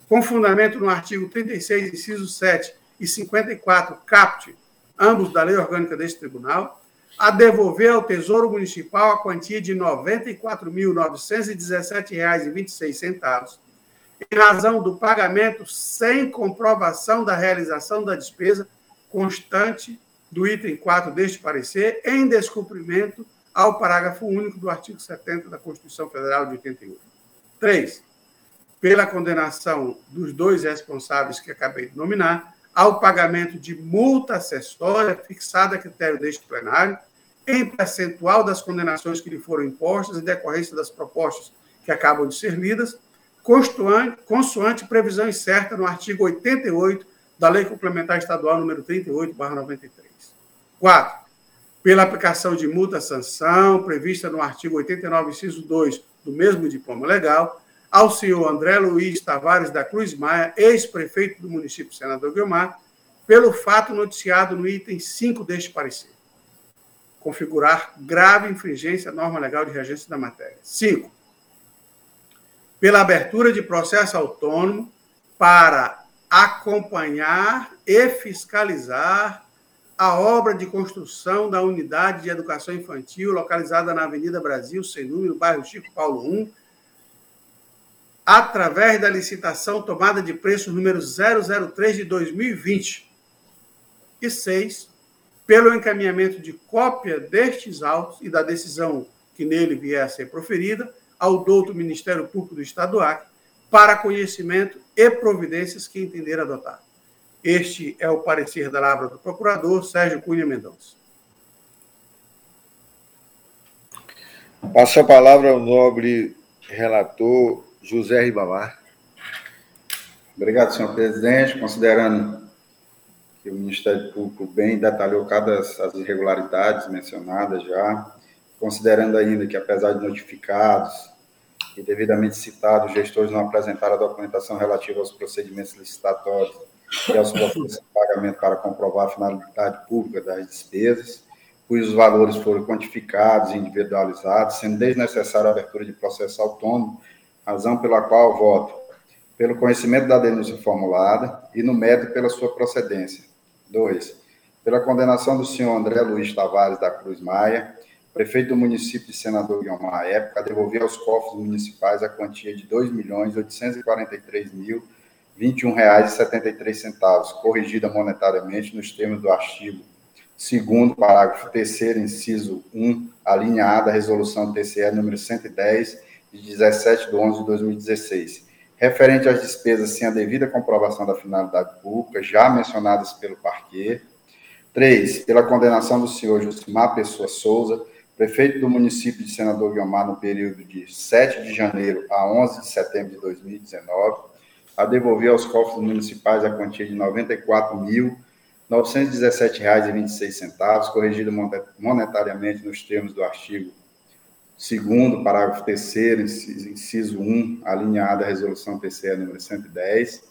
com fundamento no artigo 36, inciso 7 e 54, caput, ambos da lei orgânica deste tribunal, a devolver ao Tesouro Municipal a quantia de R$ 94.917,26, em razão do pagamento sem comprovação da realização da despesa constante do item 4 deste parecer, em descumprimento ao parágrafo único do artigo 70 da Constituição Federal de 88. 3. Pela condenação dos dois responsáveis que acabei de nominar, ao pagamento de multa acessória fixada a critério deste plenário, em percentual das condenações que lhe foram impostas em decorrência das propostas que acabam de ser lidas, consoante previsão incerta no artigo 88 da Lei Complementar Estadual número 38/93. 4. Pela aplicação de multa-sanção prevista no artigo 89, inciso 2 do mesmo diploma legal, ao senhor André Luiz Tavares da Cruz Maia, ex-prefeito do município Senador Guilmar, pelo fato noticiado no item 5 deste parecer configurar grave infringência à norma legal de regência da matéria. 5. Pela abertura de processo autônomo para acompanhar e fiscalizar a obra de construção da unidade de educação infantil localizada na Avenida Brasil, sem número, bairro Chico Paulo 1, através da licitação tomada de preço número 003 de 2020. E 6 pelo encaminhamento de cópia destes autos e da decisão que nele vier a ser proferida ao douto Ministério Público do Estado do Acre para conhecimento e providências que entender adotar. Este é o parecer da Lavra do Procurador Sérgio Cunha Mendonça. Passo a palavra ao nobre relator José Ribamar. Obrigado, senhor presidente. Considerando que o Ministério Público bem detalhou cada as irregularidades mencionadas já, considerando ainda que, apesar de notificados e devidamente citados, os gestores não apresentaram a documentação relativa aos procedimentos licitatórios e aos processos de pagamento para comprovar a finalidade pública das despesas, cujos valores foram quantificados e individualizados, sendo desnecessária a abertura de processo autônomo, razão pela qual voto pelo conhecimento da denúncia formulada e no mérito pela sua procedência. 2. Pela condenação do senhor André Luiz Tavares da Cruz Maia, prefeito do município de Senador Guilmar, à época, a devolver aos cofres municipais a quantia de R$ 2.843.021,73, corrigida monetariamente nos termos do artigo segundo parágrafo 3 inciso 1, alinhada à resolução TCE número 110, de 17 de 11 de 2016, referente às despesas sem a devida comprovação da finalidade pública, já mencionadas pelo parquê. 3. Pela condenação do senhor Josimar Pessoa Souza, prefeito do município de Senador Guiomar, no período de 7 de janeiro a 11 de setembro de 2019, a devolver aos cofres municipais a quantia de R$ 94 mil R$ 917,26, corrigido monetariamente nos termos do artigo 2 parágrafo 3 inciso 1, alinhada à resolução TCE número 110,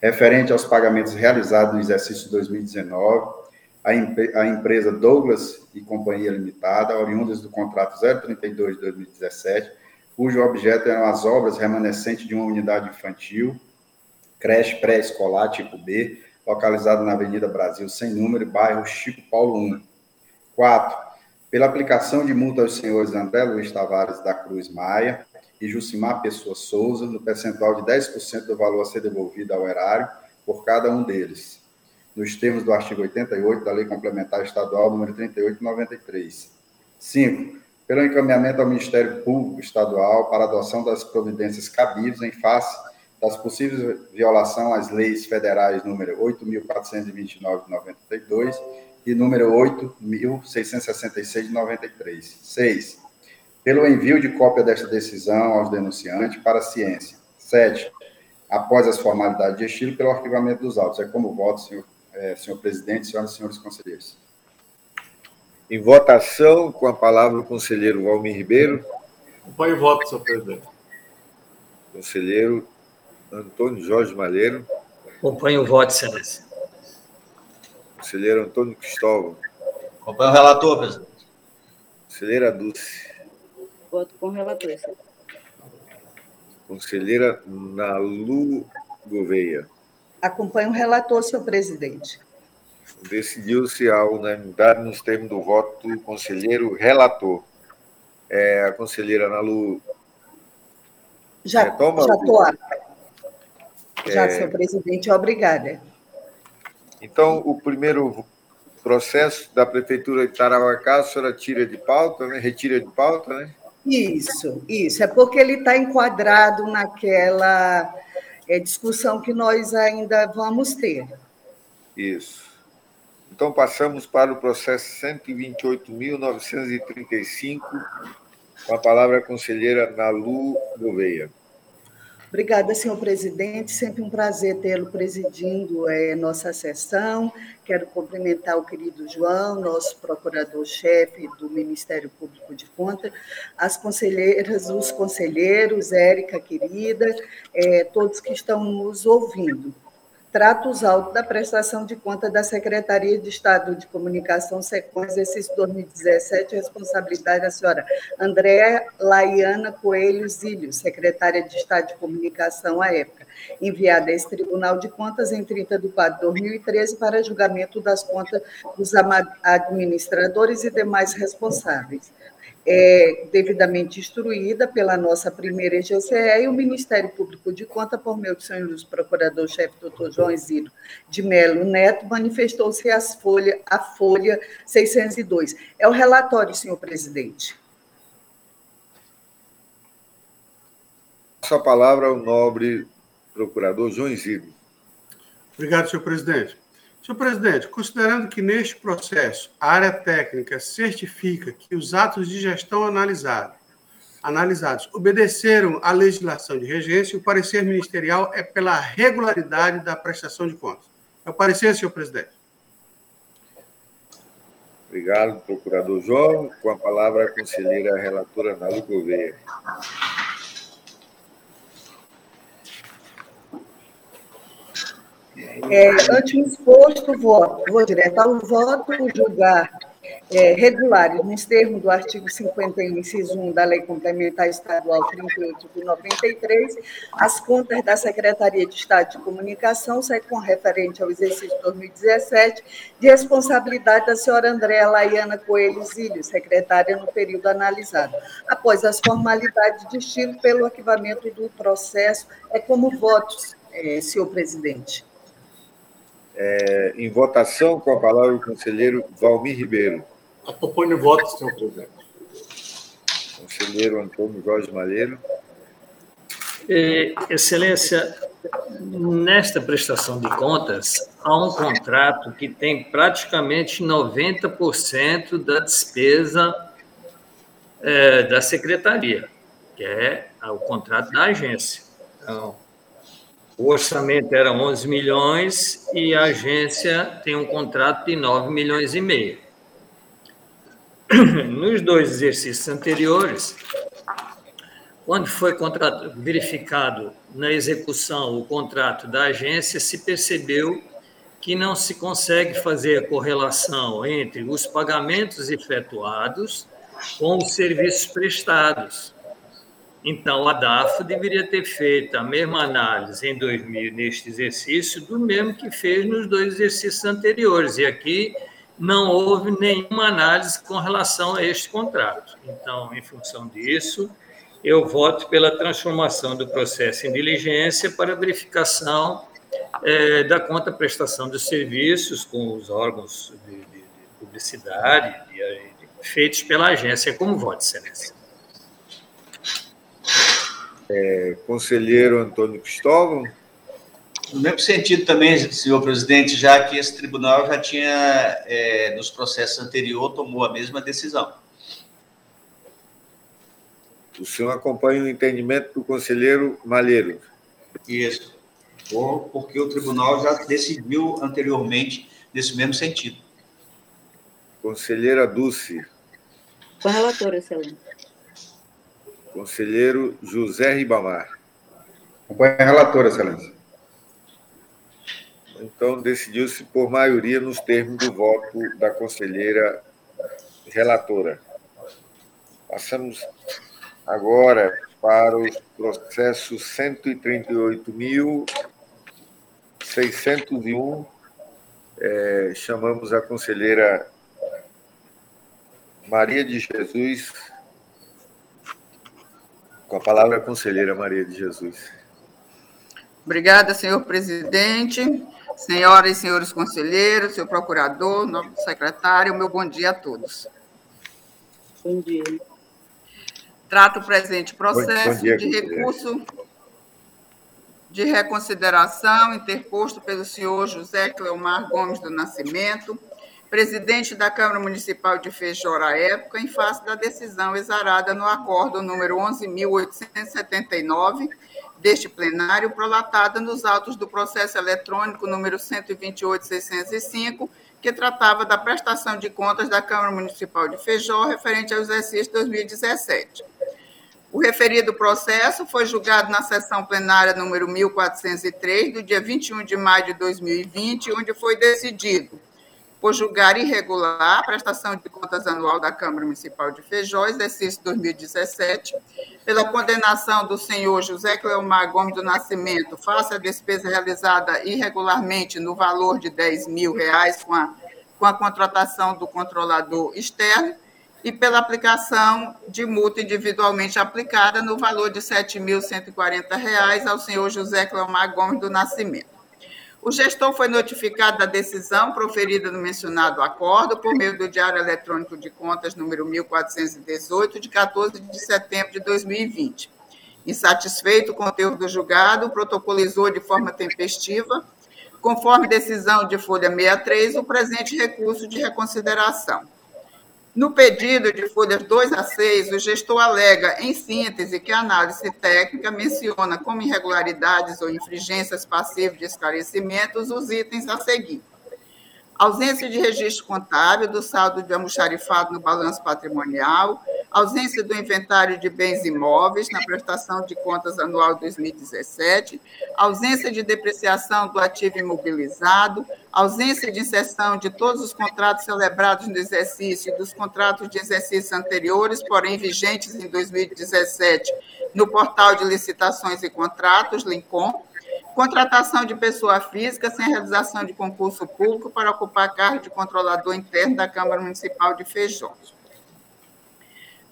referente aos pagamentos realizados no exercício 2019, a, empresa Douglas e Companhia Limitada, oriundas do contrato 032 de 2017, cujo objeto eram as obras remanescentes de uma unidade infantil, creche pré-escolar tipo B, localizado na Avenida Brasil sem número, bairro Chico Paulo I. 4. Pela aplicação de multa aos senhores André Luiz Tavares da Cruz Maia e Jucimar Pessoa Souza, no percentual de 10% do valor a ser devolvido ao erário por cada um deles, nos termos do artigo 88 da Lei Complementar Estadual número 3893. 5. Pelo encaminhamento ao Ministério Público Estadual para adoção das providências cabíveis em face das possíveis violação às leis federais número 8.429 de 92 e número 8.666 de 93. 6. Pelo envio de cópia desta decisão aos denunciantes para a ciência. 7. Após as formalidades de estilo, pelo arquivamento dos autos. É como voto, senhor, é, senhor presidente, senhoras e senhores conselheiros. Em votação, com a palavra o conselheiro Valmir Ribeiro. Acompanhe o voto, senhor presidente. Conselheiro Antônio Jorge Malheiro. Acompanho o voto, excelência. Conselheiro Antônio Cristóvão. Acompanho o relator, presidente. Conselheira Dulce. Voto com o relator, excelência. Conselheira Nalu Gouveia. Acompanho o relator, senhor presidente. Decidiu-se a unanimidade nos termos do voto do conselheiro relator. É, a conselheira Nalu. Já estou apta. Já, é... senhor presidente, obrigada. Então, o primeiro processo da Prefeitura de Tarauacá, a senhora tira de pauta, né? retira de pauta, né? Isso, isso. É porque ele está enquadrado naquela é, discussão que nós ainda vamos ter. Isso. Então, passamos para o processo 128.935, com a palavra a conselheira Nalu Gouveia. Obrigada, senhor presidente. Sempre um prazer tê-lo presidindo é, nossa sessão. Quero cumprimentar o querido João, nosso procurador-chefe do Ministério Público de Contas, as conselheiras, os conselheiros, Érica, querida, é, todos que estão nos ouvindo tratos autos da prestação de conta da Secretaria de Estado de Comunicação SECOM, exercício 2017, responsabilidade da senhora Andréa Laiana Coelho Zílio, secretária de Estado de Comunicação à época, enviada a esse Tribunal de Contas em 30 de 4 de 2013 para julgamento das contas dos administradores e demais responsáveis é, devidamente instruída pela nossa primeira EGCE e o Ministério Público de Conta, por meio do senhor Luz Procurador-Chefe doutor João Isidro de Melo Neto, manifestou-se as folha, a Folha 602. É o relatório, senhor presidente. Sua palavra ao nobre procurador João Isidro. Obrigado, senhor presidente. Senhor presidente, considerando que neste processo a área técnica certifica que os atos de gestão analisados, analisados obedeceram à legislação de regência, o parecer ministerial é pela regularidade da prestação de contas. É o parecer, senhor presidente. Obrigado, procurador João. Com a palavra a conselheira relatora Nalu Gouveia. É, ante o exposto voto, vou direto ao voto, julgar é, regulares, nos termos do artigo 51, inciso 1 da Lei Complementar Estadual 38 de 93, as contas da Secretaria de Estado de Comunicação, com referente ao exercício 2017, de responsabilidade da senhora Andréa Laiana Coelho Zílio, secretária no período analisado. Após as formalidades de estilo pelo arquivamento do processo, é como votos, é, senhor presidente. É, em votação, com a palavra o conselheiro Valmir Ribeiro. Proponho voto, senhor presidente. Conselheiro Antônio Jorge Malheiro. É, excelência, nesta prestação de contas, há um contrato que tem praticamente 90% da despesa é, da secretaria, que é o contrato da agência. Então, o orçamento era 11 milhões e a agência tem um contrato de 9 milhões e meio. Nos dois exercícios anteriores, quando foi verificado na execução o contrato da agência, se percebeu que não se consegue fazer a correlação entre os pagamentos efetuados com os serviços prestados. Então, a DAF deveria ter feito a mesma análise em 2000, neste exercício, do mesmo que fez nos dois exercícios anteriores. E aqui não houve nenhuma análise com relação a este contrato. Então, em função disso, eu voto pela transformação do processo em diligência para verificação é, da conta prestação dos serviços com os órgãos de, de, de publicidade de, feitos pela agência. Como voto, excelência? É, conselheiro Antônio Cristóvão. No mesmo sentido também, senhor presidente, já que esse tribunal já tinha, é, nos processos anteriores, tomou a mesma decisão. O senhor acompanha o entendimento do conselheiro Malheiro? Isso. Porque o tribunal já decidiu anteriormente nesse mesmo sentido. Conselheira Dulce. Com a relatora, excelência. Conselheiro José Ribamar. Acompanha a relatora, excelência. Então, decidiu-se por maioria nos termos do voto da conselheira relatora. Passamos agora para o processo 138.601. É, chamamos a conselheira Maria de Jesus. Com a palavra, a conselheira Maria de Jesus. Obrigada, senhor presidente, senhoras e senhores conselheiros, senhor procurador, novo secretário, meu bom dia a todos. Bom dia. Trato o presente processo dia, de recurso de reconsideração interposto pelo senhor José Cleomar Gomes do Nascimento, presidente da Câmara Municipal de Feijó à época, em face da decisão exarada no acordo número 11.879 deste plenário, prolatada nos autos do processo eletrônico número 128.605, que tratava da prestação de contas da Câmara Municipal de Feijó referente ao exercício 2017. O referido processo foi julgado na sessão plenária número 1403, do dia 21 de maio de 2020, onde foi decidido por julgar irregular a prestação de contas anual da Câmara Municipal de Feijó, exercício 2017, pela condenação do senhor José Cleomar Gomes do Nascimento face à despesa realizada irregularmente no valor de 10 mil reais com a, com a contratação do controlador externo e pela aplicação de multa individualmente aplicada no valor de R$ 7.140 ao senhor José Cleomar Gomes do Nascimento. O gestor foi notificado da decisão proferida no mencionado acordo por meio do Diário Eletrônico de Contas número 1418, de 14 de setembro de 2020. Insatisfeito com o conteúdo do julgado, protocolizou de forma tempestiva, conforme decisão de folha 63, o presente recurso de reconsideração. No pedido de folhas 2 a 6, o gestor alega, em síntese, que a análise técnica menciona como irregularidades ou infringências passíveis de esclarecimentos os itens a seguir. Ausência de registro contábil do saldo de almoxarifado no balanço patrimonial, ausência do inventário de bens imóveis na prestação de contas anual 2017, ausência de depreciação do ativo imobilizado, ausência de inserção de todos os contratos celebrados no exercício e dos contratos de exercício anteriores, porém vigentes em 2017, no portal de licitações e contratos, Lincom, contratação de pessoa física sem realização de concurso público para ocupar cargo de controlador interno da Câmara Municipal de Feijó.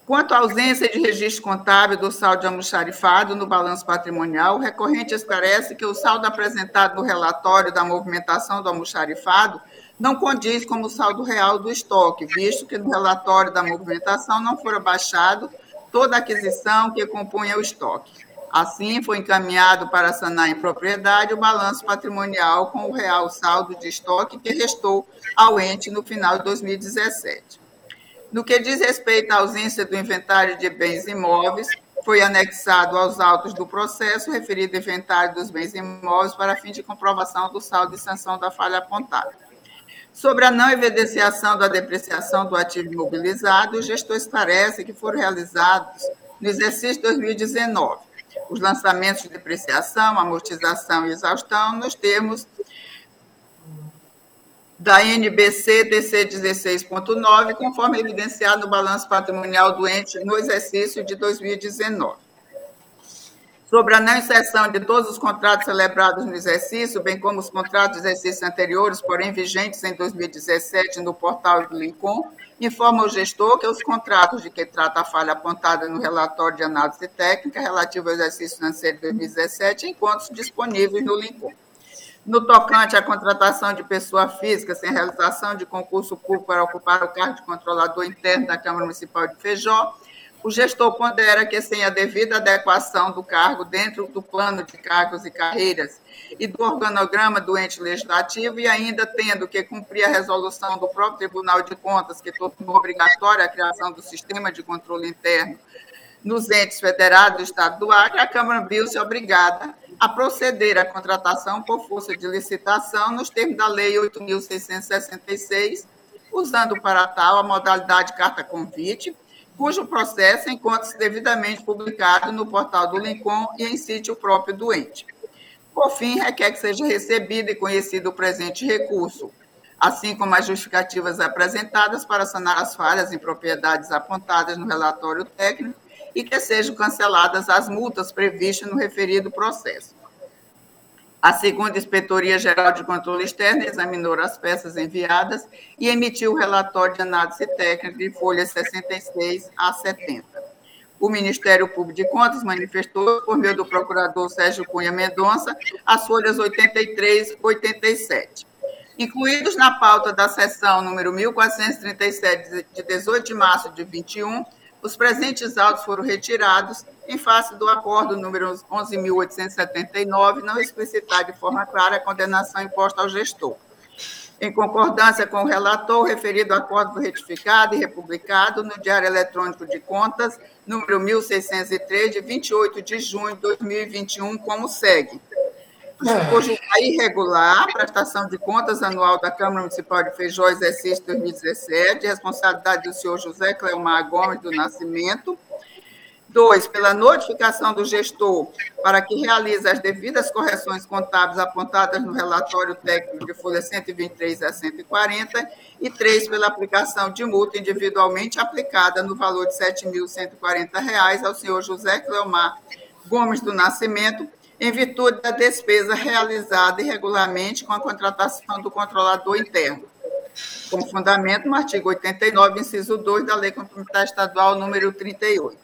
Quanto à ausência de registro contábil do saldo de almoxarifado no balanço patrimonial, o recorrente esclarece que o saldo apresentado no relatório da movimentação do almoxarifado não condiz com o saldo real do estoque, visto que no relatório da movimentação não fora baixado toda a aquisição que compunha o estoque. Assim, foi encaminhado para sanar em propriedade o balanço patrimonial com o real saldo de estoque que restou ao ente no final de 2017. No que diz respeito à ausência do inventário de bens imóveis, foi anexado aos autos do processo referido inventário dos bens imóveis para fim de comprovação do saldo de sanção da falha apontada. Sobre a não evidenciação da depreciação do ativo imobilizado, o gestor esclarece que foram realizados no exercício 2019 os lançamentos de depreciação, amortização e exaustão nos termos da NBC DC 16.9, conforme evidenciado no balanço patrimonial do ente no exercício de 2019. Sobre a não inserção de todos os contratos celebrados no exercício, bem como os contratos de exercício anteriores, porém vigentes em 2017 no portal do Lincoln, informa o gestor que os contratos de que trata a falha apontada no relatório de análise técnica relativo ao exercício financeiro de 2017 encontram disponíveis no Lincoln. No tocante à contratação de pessoa física sem realização de concurso público para ocupar o cargo de controlador interno da Câmara Municipal de Feijó, o gestor pondera que, sem a devida adequação do cargo dentro do plano de cargos e carreiras e do organograma do ente legislativo, e ainda tendo que cumprir a resolução do próprio Tribunal de Contas, que tornou obrigatória a criação do sistema de controle interno nos entes federados do Estado do Acre, a Câmara viu-se obrigada a proceder à contratação por força de licitação nos termos da Lei 8.666, usando para tal a modalidade carta-convite, cujo processo encontra-se devidamente publicado no portal do Lincoln e em sítio próprio do ente. Por fim, requer que seja recebido e conhecido o presente recurso, assim como as justificativas apresentadas para sanar as falhas em propriedades apontadas no relatório técnico e que sejam canceladas as multas previstas no referido processo. A segunda Inspetoria Geral de Controle Externo examinou as peças enviadas e emitiu o relatório de análise técnica de folhas 66 a 70. O Ministério Público de Contas manifestou, por meio do procurador Sérgio Cunha Mendonça, as folhas 83 e 87. Incluídos na pauta da sessão número 1437, de 18 de março de 21, os presentes autos foram retirados em face do acordo número 11.879, não explicitar de forma clara a condenação imposta ao gestor. Em concordância com o relator, referido acordo retificado e republicado no Diário Eletrônico de Contas, número 1603, de 28 de junho de 2021, como segue por julgar irregular prestação de contas anual da Câmara Municipal de Feijó, exercício 2017, responsabilidade do senhor José Cleomar Gomes do Nascimento. Dois, pela notificação do gestor para que realize as devidas correções contábeis apontadas no relatório técnico de folha 123 a 140. E três, pela aplicação de multa individualmente aplicada no valor de R$ 7.140 ao senhor José Cleomar Gomes do Nascimento, em virtude da despesa realizada irregularmente com a contratação do controlador interno, com fundamento no artigo 89, inciso 2 da Lei Complementar Estadual número 38.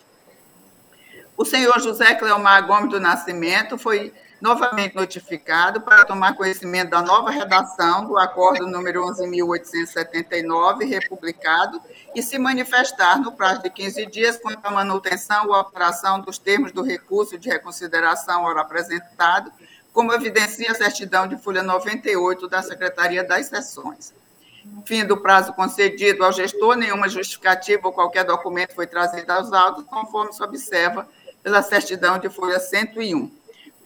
O senhor José Cleomar Gomes do Nascimento foi novamente notificado para tomar conhecimento da nova redação do acordo número 11.879, republicado, e se manifestar no prazo de 15 dias quanto à manutenção ou alteração dos termos do recurso de reconsideração ora apresentado, como evidencia a certidão de folha 98 da Secretaria das Sessões. Fim do prazo concedido ao gestor, nenhuma justificativa ou qualquer documento foi trazido aos autos, conforme se observa pela certidão de folha 101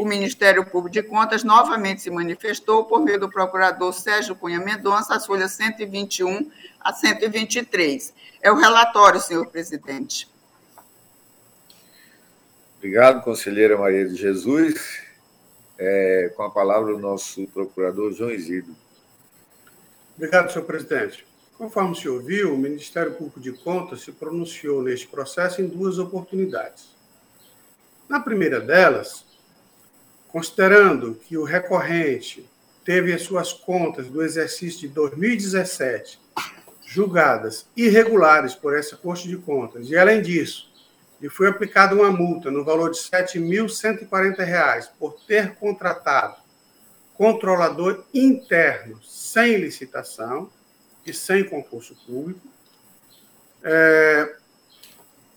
o Ministério Público de Contas novamente se manifestou por meio do procurador Sérgio Cunha Mendonça, as folhas 121 a 123. É o relatório, senhor presidente. Obrigado, conselheira Maria de Jesus. É, com a palavra o nosso procurador João Isidro. Obrigado, senhor presidente. Conforme se ouviu, o Ministério Público de Contas se pronunciou neste processo em duas oportunidades. Na primeira delas, considerando que o recorrente teve as suas contas do exercício de 2017 julgadas irregulares por essa Corte de Contas, e além disso, lhe foi aplicada uma multa no valor de R$ 7.140 por ter contratado controlador interno sem licitação e sem concurso público. É,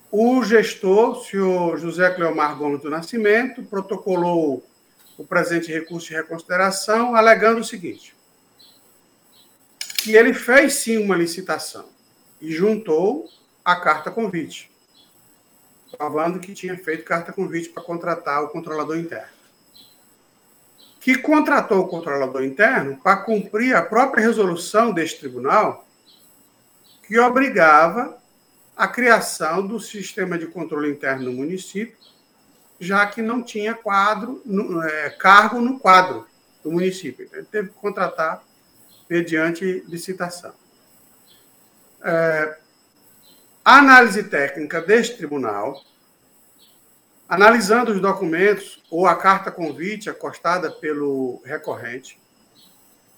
o gestor, o senhor José Cleomar Gomes do Nascimento, protocolou o presente recurso de reconsideração, alegando o seguinte: que ele fez sim uma licitação e juntou a carta convite, provando que tinha feito carta convite para contratar o controlador interno. Que contratou o controlador interno para cumprir a própria resolução deste tribunal, que obrigava a criação do sistema de controle interno no município, já que não tinha quadro, é, cargo no quadro do município. Ele teve que contratar mediante licitação. É, a análise técnica deste tribunal, analisando os documentos ou a carta convite acostada pelo recorrente,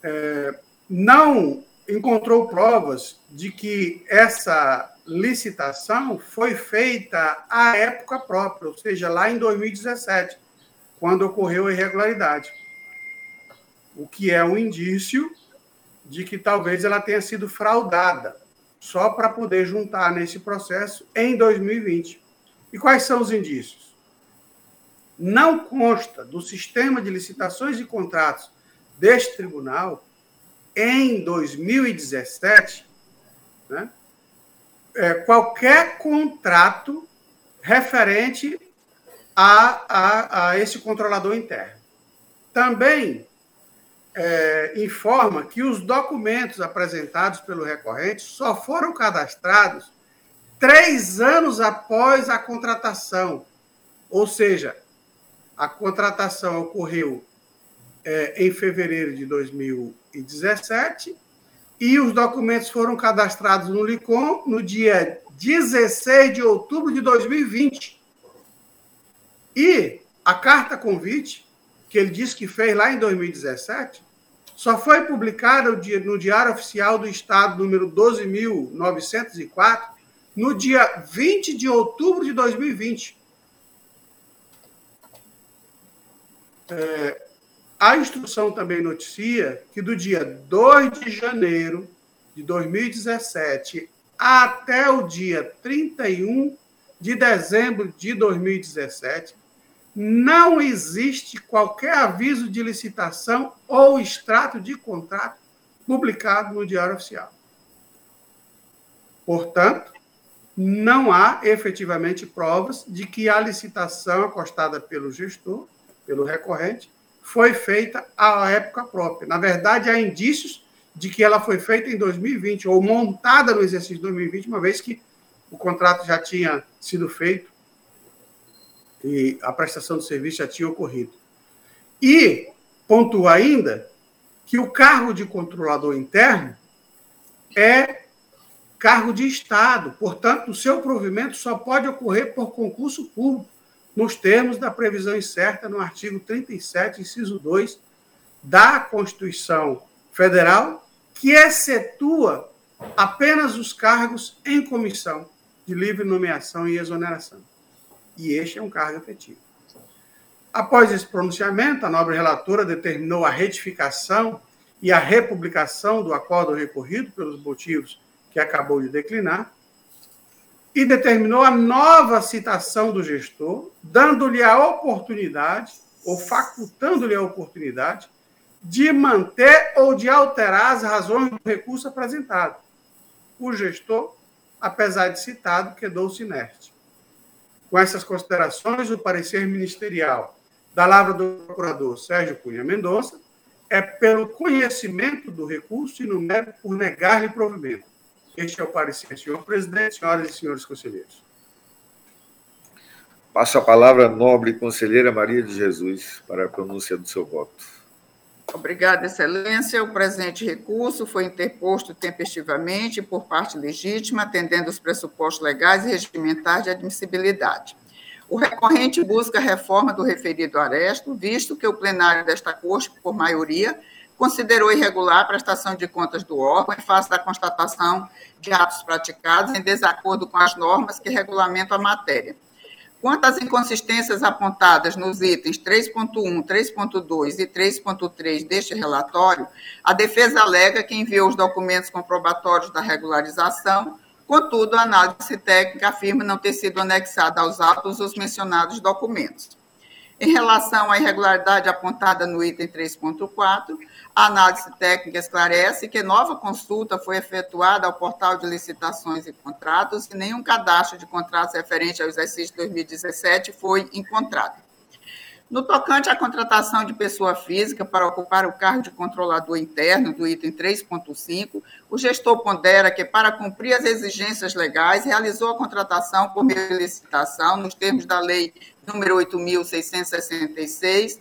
é, não encontrou provas de que essa licitação foi feita à época própria, ou seja, lá em 2017, quando ocorreu a irregularidade. O que é um indício de que talvez ela tenha sido fraudada, só para poder juntar nesse processo em 2020. E quais são os indícios? Não consta do sistema de licitações e contratos deste tribunal em 2017, né, é, qualquer contrato referente a, a, a esse controlador interno. Também é, informa que os documentos apresentados pelo recorrente só foram cadastrados três anos após a contratação. Ou seja, a contratação ocorreu é, em fevereiro de 2017 e os documentos foram cadastrados no LICOM no dia 16 de outubro de 2020. E a carta convite, que ele disse que fez lá em 2017, só foi publicada no Diário Oficial do Estado, número 12.904, no dia 20 de outubro de 2020. É, a instrução também noticia que do dia 2 de janeiro de 2017 até o dia 31 de dezembro de 2017, não existe qualquer aviso de licitação ou extrato de contrato publicado no Diário Oficial. Portanto, não há efetivamente provas de que a licitação acostada pelo gestor, pelo recorrente, foi feita à época própria. Na verdade, há indícios de que ela foi feita em 2020, ou montada no exercício de 2020, uma vez que o contrato já tinha sido feito e a prestação do serviço já tinha ocorrido. E pontua ainda que o cargo de controlador interno é cargo de Estado, portanto, o seu provimento só pode ocorrer por concurso público nos termos da previsão incerta no artigo 37, inciso 2 da Constituição Federal, que excetua apenas os cargos em comissão de livre nomeação e exoneração. E este é um cargo efetivo. Após esse pronunciamento, a nobre relatora determinou a retificação e a republicação do acordo recorrido pelos motivos que acabou de declinar, e determinou a nova citação do gestor, dando-lhe a oportunidade, ou facultando-lhe a oportunidade, de manter ou de alterar as razões do recurso apresentado. O gestor, apesar de citado, quedou-se inerte. Com essas considerações, o parecer ministerial da Lavra do procurador Sérgio Cunha Mendonça é pelo conhecimento do recurso e no mérito por negar-lhe provimento este é o parecer, senhor presidente, senhoras e senhores conselheiros. Passo a palavra à nobre conselheira Maria de Jesus para a pronúncia do seu voto. Obrigada, Excelência. O presente recurso foi interposto tempestivamente por parte legítima, atendendo os pressupostos legais e regimentais de admissibilidade. O recorrente busca a reforma do referido aresto, visto que o plenário desta Corte, por maioria, considerou irregular a prestação de contas do órgão em face da constatação de atos praticados em desacordo com as normas que regulamentam a matéria. Quanto às inconsistências apontadas nos itens 3.1, 3.2 e 3.3 deste relatório, a defesa alega que enviou os documentos comprobatórios da regularização, contudo, a análise técnica afirma não ter sido anexada aos autos os mencionados documentos. Em relação à irregularidade apontada no item 3.4, a análise técnica esclarece que nova consulta foi efetuada ao portal de licitações e contratos e nenhum cadastro de contratos referente ao exercício 2017 foi encontrado. No tocante à contratação de pessoa física para ocupar o cargo de controlador interno do item 3.5, o gestor pondera que, para cumprir as exigências legais, realizou a contratação por meio de licitação, nos termos da Lei número 8.666,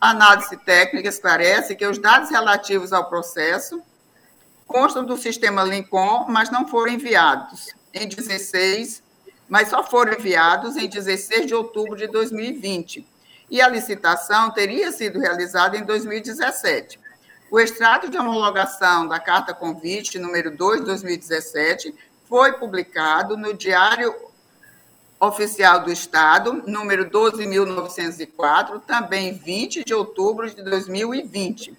a análise técnica esclarece que os dados relativos ao processo constam do sistema Lincoln, mas não foram enviados em 16, mas só foram enviados em 16 de outubro de 2020. E a licitação teria sido realizada em 2017. O extrato de homologação da carta convite número 2 de 2017 foi publicado no Diário Oficial do Estado, número 12.904, também 20 de outubro de 2020.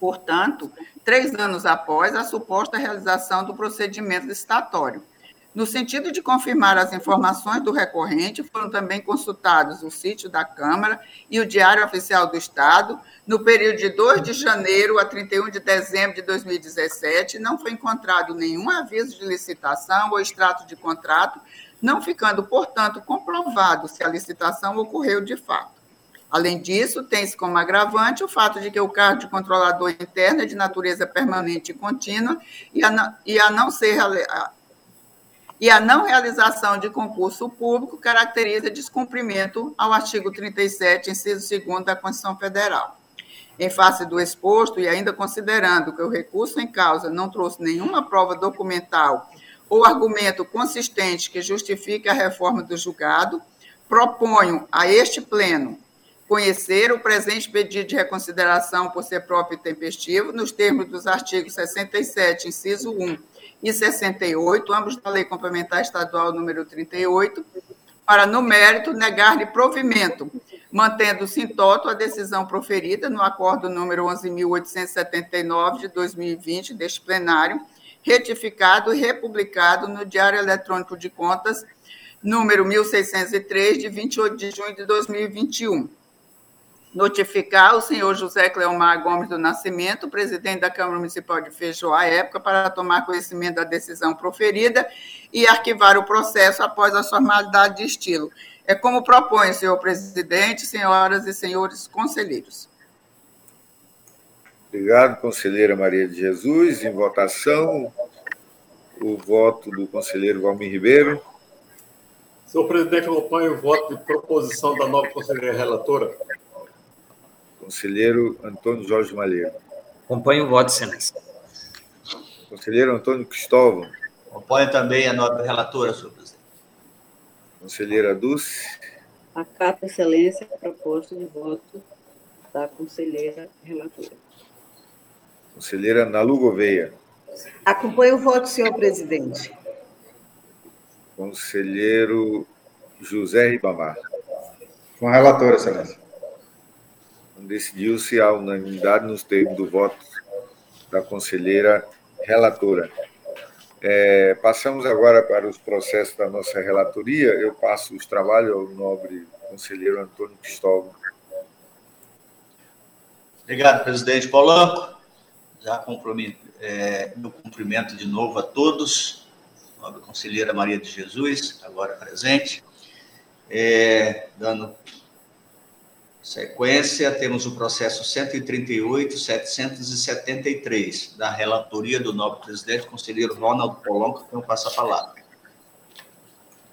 Portanto, três anos após a suposta realização do procedimento licitatório. No sentido de confirmar as informações do recorrente, foram também consultados o sítio da Câmara e o Diário Oficial do Estado. No período de 2 de janeiro a 31 de dezembro de 2017, não foi encontrado nenhum aviso de licitação ou extrato de contrato não ficando, portanto, comprovado se a licitação ocorreu de fato. Além disso, tem-se como agravante o fato de que o cargo de controlador interno é de natureza permanente e contínua e a, e a não ser e a não realização de concurso público caracteriza descumprimento ao artigo 37, inciso 2 da Constituição Federal. Em face do exposto, e ainda considerando que o recurso em causa não trouxe nenhuma prova documental ou argumento consistente que justifique a reforma do julgado, proponho a este Pleno conhecer o presente pedido de reconsideração por ser próprio e tempestivo, nos termos dos artigos 67, inciso 1 e 68, ambos da Lei Complementar Estadual número 38, para, no mérito, negar-lhe provimento, mantendo-se em toto a decisão proferida no acordo número 11.879 de 2020 deste plenário, retificado e republicado no Diário Eletrônico de Contas, número 1603, de 28 de junho de 2021. Notificar o senhor José Cleomar Gomes do Nascimento, presidente da Câmara Municipal de Feijó à época, para tomar conhecimento da decisão proferida e arquivar o processo após a formalidade de estilo. É como propõe, senhor presidente, senhoras e senhores conselheiros. Obrigado, conselheira Maria de Jesus. Em votação, o voto do conselheiro Valmir Ribeiro. Senhor presidente, acompanho o voto de proposição da nova conselheira relatora. Conselheiro Antônio Jorge Malheiro. Acompanho o voto, excelência. Conselheiro Antônio Cristóvão. Acompanho também a nova relatora, senhor presidente. Conselheira Dulce. Acato, excelência, a proposta de voto da conselheira relatora. Conselheira Nalu Gouveia. Acompanho o voto, senhor presidente. Conselheiro José Ribamar. Com a relatora, excelência. Decidiu-se a unanimidade nos termos do voto da conselheira relatora. É, passamos agora para os processos da nossa relatoria. Eu passo os trabalhos ao nobre conselheiro Antônio Cristóvão. Obrigado, presidente Polanco já é, meu cumprimento de novo a todos, nobre conselheira Maria de Jesus, agora presente. É, dando sequência, temos o processo 138.773, da relatoria do nobre presidente, conselheiro Ronaldo Polonco, que eu passo a palavra.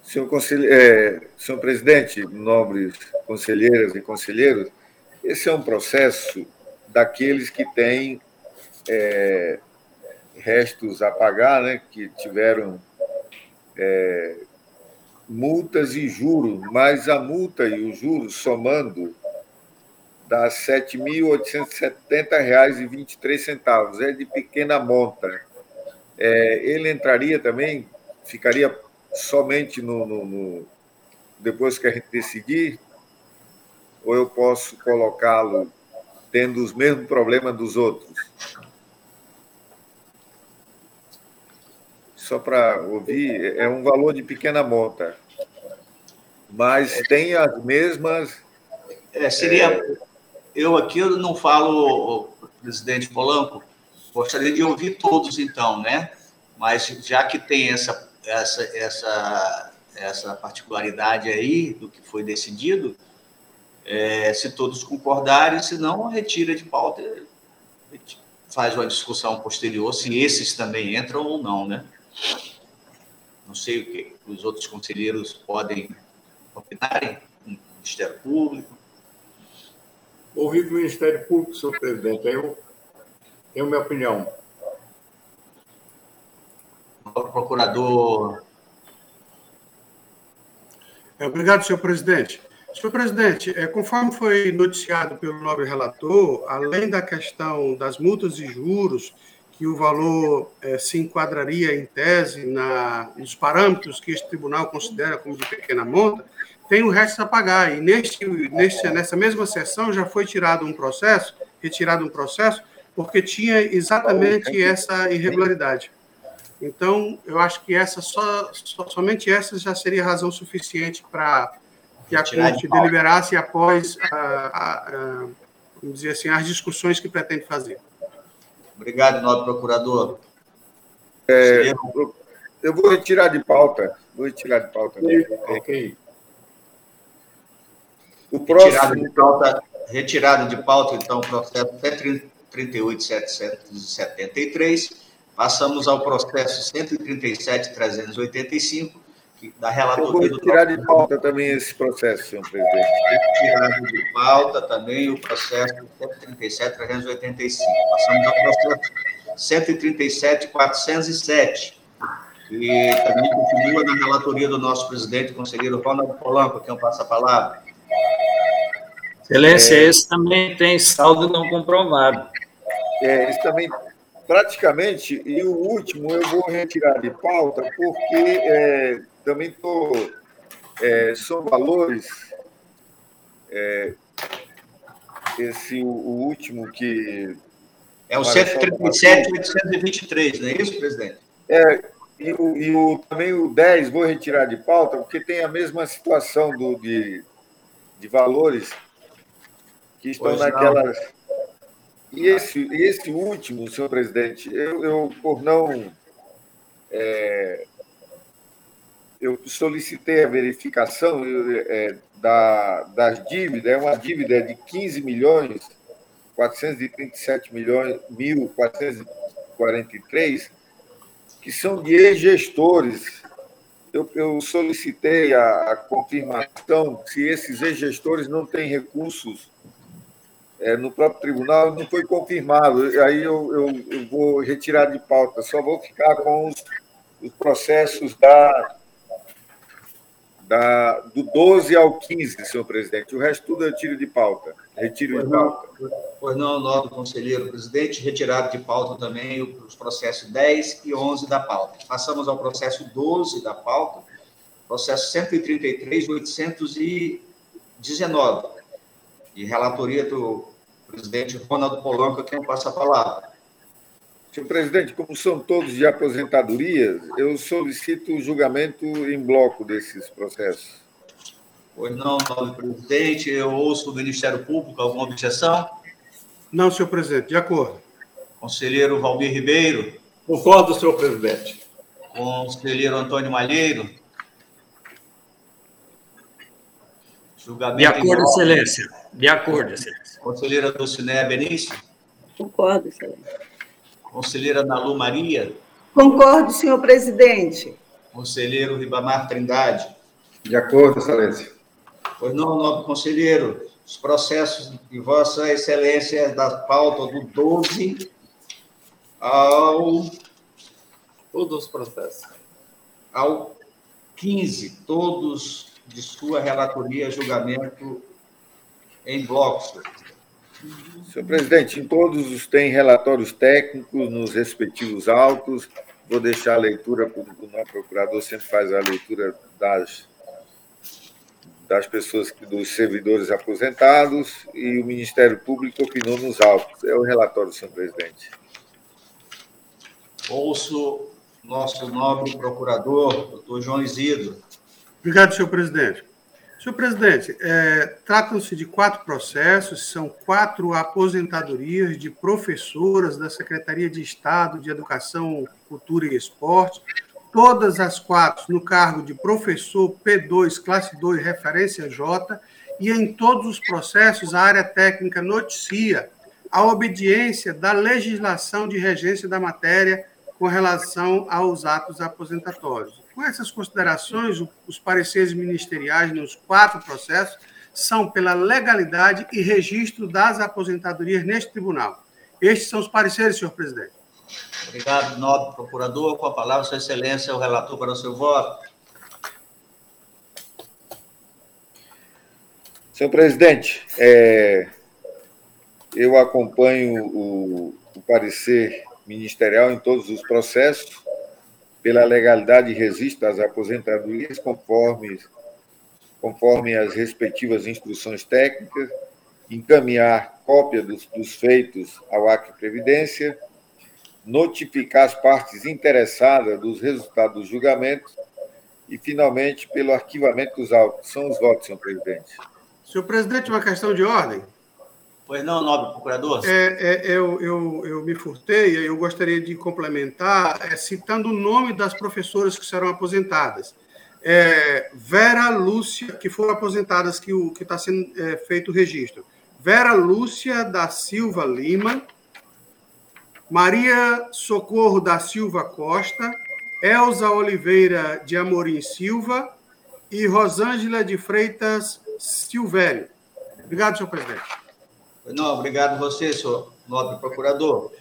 Senhor, é, senhor presidente, nobres conselheiras e conselheiros, esse é um processo daqueles que têm é, restos a pagar, né, que tiveram é, multas e juros, mas a multa e os juros somando dá R$ 7.870,23. É de pequena monta. É, ele entraria também, ficaria somente no, no, no, depois que a gente decidir, ou eu posso colocá-lo tendo os mesmos problemas dos outros? Só para ouvir, é um valor de pequena monta, mas tem as mesmas. É, seria. É... Eu aqui eu não falo, presidente Polanco, gostaria de ouvir todos então, né? Mas já que tem essa, essa, essa, essa particularidade aí do que foi decidido, é, se todos concordarem, se não, retira de pauta, faz uma discussão posterior se esses também entram ou não, né? Não sei o que os outros conselheiros podem opinarem, o Ministério Público. Ouvido o Ministério Público, senhor presidente, eu tenho minha opinião. O procurador. Obrigado, senhor presidente. Senhor presidente, é, conforme foi noticiado pelo nobre relator, além da questão das multas e juros, que o valor é, se enquadraria em tese na, nos parâmetros que esse tribunal considera como de pequena monta, tem o resto a pagar. E neste, neste, nessa mesma sessão já foi tirado um processo, retirado um processo, porque tinha exatamente essa irregularidade. Então, eu acho que essa só, somente essa já seria razão suficiente para que a Corte deliberasse após, a, a, a, vamos dizer assim, as discussões que pretende fazer. Obrigado, nobre procurador. É, eu vou retirar de pauta. Vou retirar de pauta. Ok. O próximo... Retirado de pauta, retirado de pauta então, o processo 38773. Passamos ao processo 137.385, da relatoria do. tirar de pauta também esse processo, senhor presidente. Retirado de pauta também o processo 137.385. Passamos ao processo 137.407, que também continua na relatoria do nosso presidente, conselheiro Ronaldo Polanco, a quem eu passo a palavra. Excelência, é... esse também tem saldo não comprovado. É, esse também praticamente, e o último eu vou retirar de pauta, porque é, também estou. É, são valores. É, esse, o, o, último que. É o 137,823, não é isso, presidente? É, e, o, e o, também o 10 vou retirar de pauta, porque tem a mesma situação do, de, de valores que estão pois naquelas. Não. E esse, esse último, senhor presidente, eu, eu por não é, eu solicitei a verificação é, da, das dívidas, é uma dívida de 15 milhões 437 milhões, 1.443, que são de ex-gestores. Eu, eu, solicitei a, a, confirmação se esses ex-gestores não têm recursos é, no próprio tribunal, não foi confirmado. Aí eu, eu, eu, vou retirar de pauta, só vou ficar com os, os processos da da, do 12 ao 15, senhor presidente. O resto tudo eu tiro de pauta. Retiro pois de pauta. pois não, nobre conselheiro presidente, retirado de pauta também os processos 10 e 11 da pauta. Passamos ao processo 12 da pauta, processo 133, 819, de relatoria do presidente Ronaldo Polanco, a quem eu passo a palavra. Senhor presidente, como são todos de aposentadoria, eu solicito o julgamento em bloco desses processos. Pois não, nobre presidente. Eu ouço do Ministério Público alguma objeção? Não, senhor presidente, de acordo. Conselheiro Valmir Ribeiro. Concordo, senhor presidente. Conselheiro Antônio Malheiro. Julgamento de acordo, excelência. De acordo, excelência. Conselheira Dulcinea Benício. Concordo, excelência. Conselheira Nalu Maria. Concordo, senhor presidente. Conselheiro Ribamar Trindade. De acordo, Excelência. Pois não, nobre conselheiro, os processos de Vossa Excelência da pauta do 12 ao. Todos os processos. Ao 15, todos de sua relatoria, julgamento em blocos. Senhor presidente, em todos os tem relatórios técnicos nos respectivos autos. Vou deixar a leitura, o nosso procurador sempre faz a leitura das, das pessoas, dos servidores aposentados, e o Ministério Público opinou nos autos. É o relatório, senhor presidente. Ouço nosso nobre procurador, doutor João Isidro. Obrigado, senhor presidente. Senhor presidente, é, tratam-se de quatro processos, são quatro aposentadorias de professoras da Secretaria de Estado de Educação, Cultura e Esporte, todas as quatro no cargo de professor P2, classe 2, referência J, e em todos os processos a área técnica noticia a obediência da legislação de regência da matéria com relação aos atos aposentatórios. Com essas considerações, os pareceres ministeriais nos quatro processos são pela legalidade e registro das aposentadorias neste tribunal. Estes são os pareceres, senhor presidente. Obrigado, nobre procurador. Com a palavra, Sua Excelência, o relator para o seu voto. Senhor presidente, é, eu acompanho o, o parecer ministerial em todos os processos, pela legalidade e registro aposentadorias, conforme, conforme as respectivas instruções técnicas, encaminhar cópia dos, dos feitos ao Acre Previdência, notificar as partes interessadas dos resultados do julgamento e, finalmente, pelo arquivamento dos autos. São os votos, senhor presidente. Senhor presidente, uma questão de ordem. Pois não, nobre procurador? É, é, eu, eu, eu me furtei, eu gostaria de complementar é, citando o nome das professoras que serão aposentadas. É, Vera Lúcia, que foram aposentadas, que está sendo é, feito o registro. Vera Lúcia da Silva Lima, Maria Socorro da Silva Costa, Elza Oliveira de Amorim Silva e Rosângela de Freitas Silvério. Obrigado, senhor presidente. Não, obrigado você, senhor nobre procurador.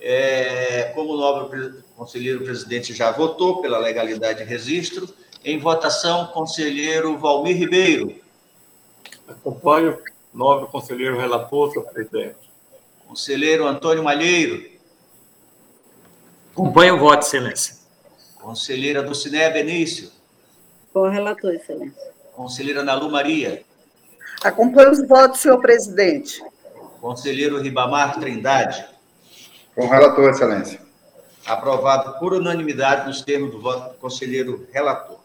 É, como o nobre conselheiro presidente já votou pela legalidade de registro, em votação, conselheiro Valmir Ribeiro. Acompanho, nobre conselheiro relator, senhor presidente. Conselheiro Antônio Malheiro. Acompanho o voto, excelência. Conselheira Dulcinéia Benício. Com o relator, excelência. Conselheira Nalu Maria. Acompanho os votos, senhor presidente. Conselheiro Ribamar Trindade. Com o relator, excelência. Aprovado por unanimidade nos termos do voto do conselheiro relator.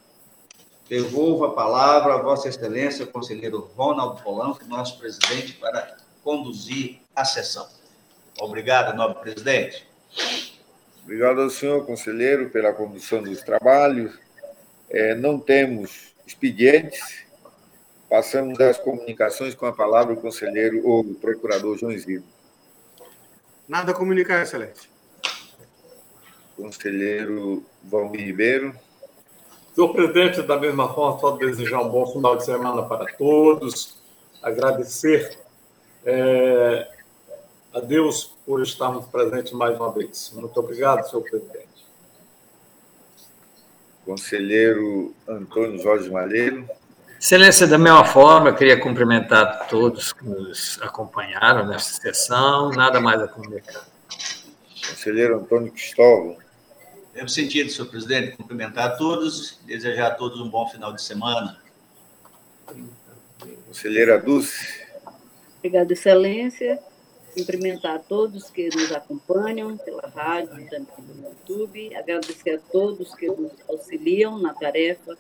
Devolvo a palavra a Vossa Excelência, conselheiro Ronaldo Polanco, nosso presidente, para conduzir a sessão. Obrigado, nobre presidente. Obrigado ao senhor, conselheiro, pela condução dos trabalhos. É, não temos expedientes, Passamos às comunicações com a palavra o conselheiro ou o procurador João Isidro. Nada a comunicar, excelência. Conselheiro Valmir Ribeiro. Senhor presidente, da mesma forma, só desejar um bom final de semana para todos, agradecer é, a Deus por estarmos presentes mais uma vez. Muito obrigado, senhor presidente. Conselheiro Antônio Jorge Malheiro. Excelência, da mesma forma, eu queria cumprimentar todos que nos acompanharam nesta sessão, nada mais a comunicar. Conselheiro Antônio Cristóvão. Mesmo sentido, senhor presidente, cumprimentar a todos, desejar a todos um bom final de semana. Conselheira Dulce. Obrigada, excelência. Cumprimentar a todos que nos acompanham pela rádio e também no YouTube. Agradecer a todos que nos auxiliam na tarefa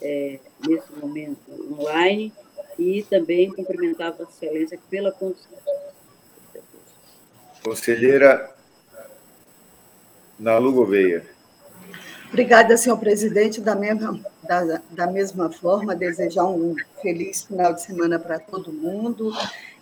é, nesse momento online e também cumprimentar a Vossa Excelência pela condução. Conselheira Nalu Gouveia. Obrigada, senhor presidente. Da mesma, da, da mesma forma, desejar um feliz final de semana para todo mundo.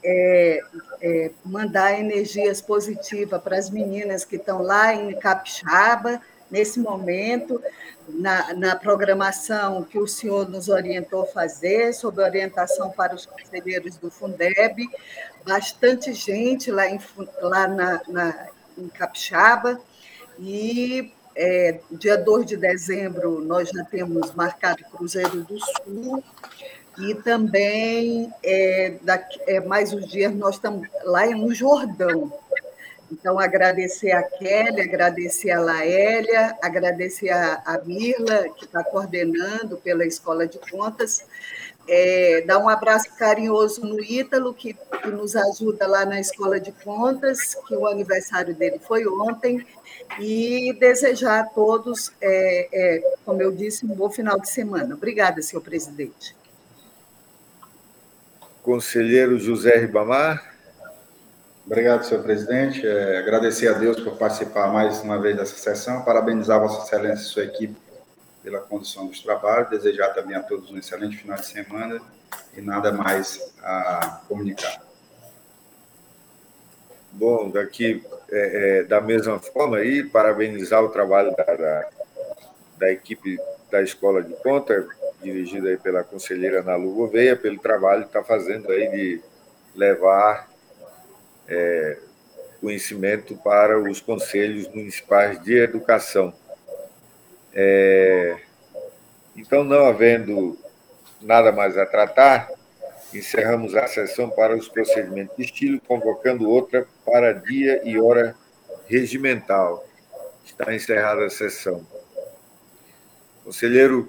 É, é, mandar energias positivas para as meninas que estão lá em Capixaba, nesse momento, na, na, programação que o senhor nos orientou a fazer, sob orientação para os conselheiros do Fundeb, bastante gente lá em, lá na, na em Capixaba, e é, dia 2 de dezembro nós já temos marcado Cruzeiro do Sul, e também é, daqui, é, mais uns dias nós estamos lá no Jordão, então, agradecer a Kelly, agradecer a Laélia, agradecer a, a Mirla, que está coordenando pela Escola de Contas, é, dar um abraço carinhoso no Ítalo, que, que, nos ajuda lá na Escola de Contas, que o aniversário dele foi ontem, e desejar a todos, é, é, como eu disse, um bom final de semana. Obrigada, senhor presidente. Conselheiro José Ribamar. Obrigado, senhor presidente. É, agradecer a Deus por participar mais uma vez dessa sessão, parabenizar Vossa Excelência e sua equipe pela condução dos trabalhos, desejar também a todos um excelente final de semana e nada mais a comunicar. Bom, daqui, é, é, da mesma forma, aí, parabenizar o trabalho da, da, da equipe da Escola de Conta, dirigida aí pela conselheira Ana Lu Gouveia, pelo trabalho que está fazendo aí de levar é, conhecimento para os conselhos municipais de educação. É, então, não havendo nada mais a tratar, encerramos a sessão para os procedimentos de estilo, convocando outra para dia e hora regimental. Está encerrada a sessão. Conselheiro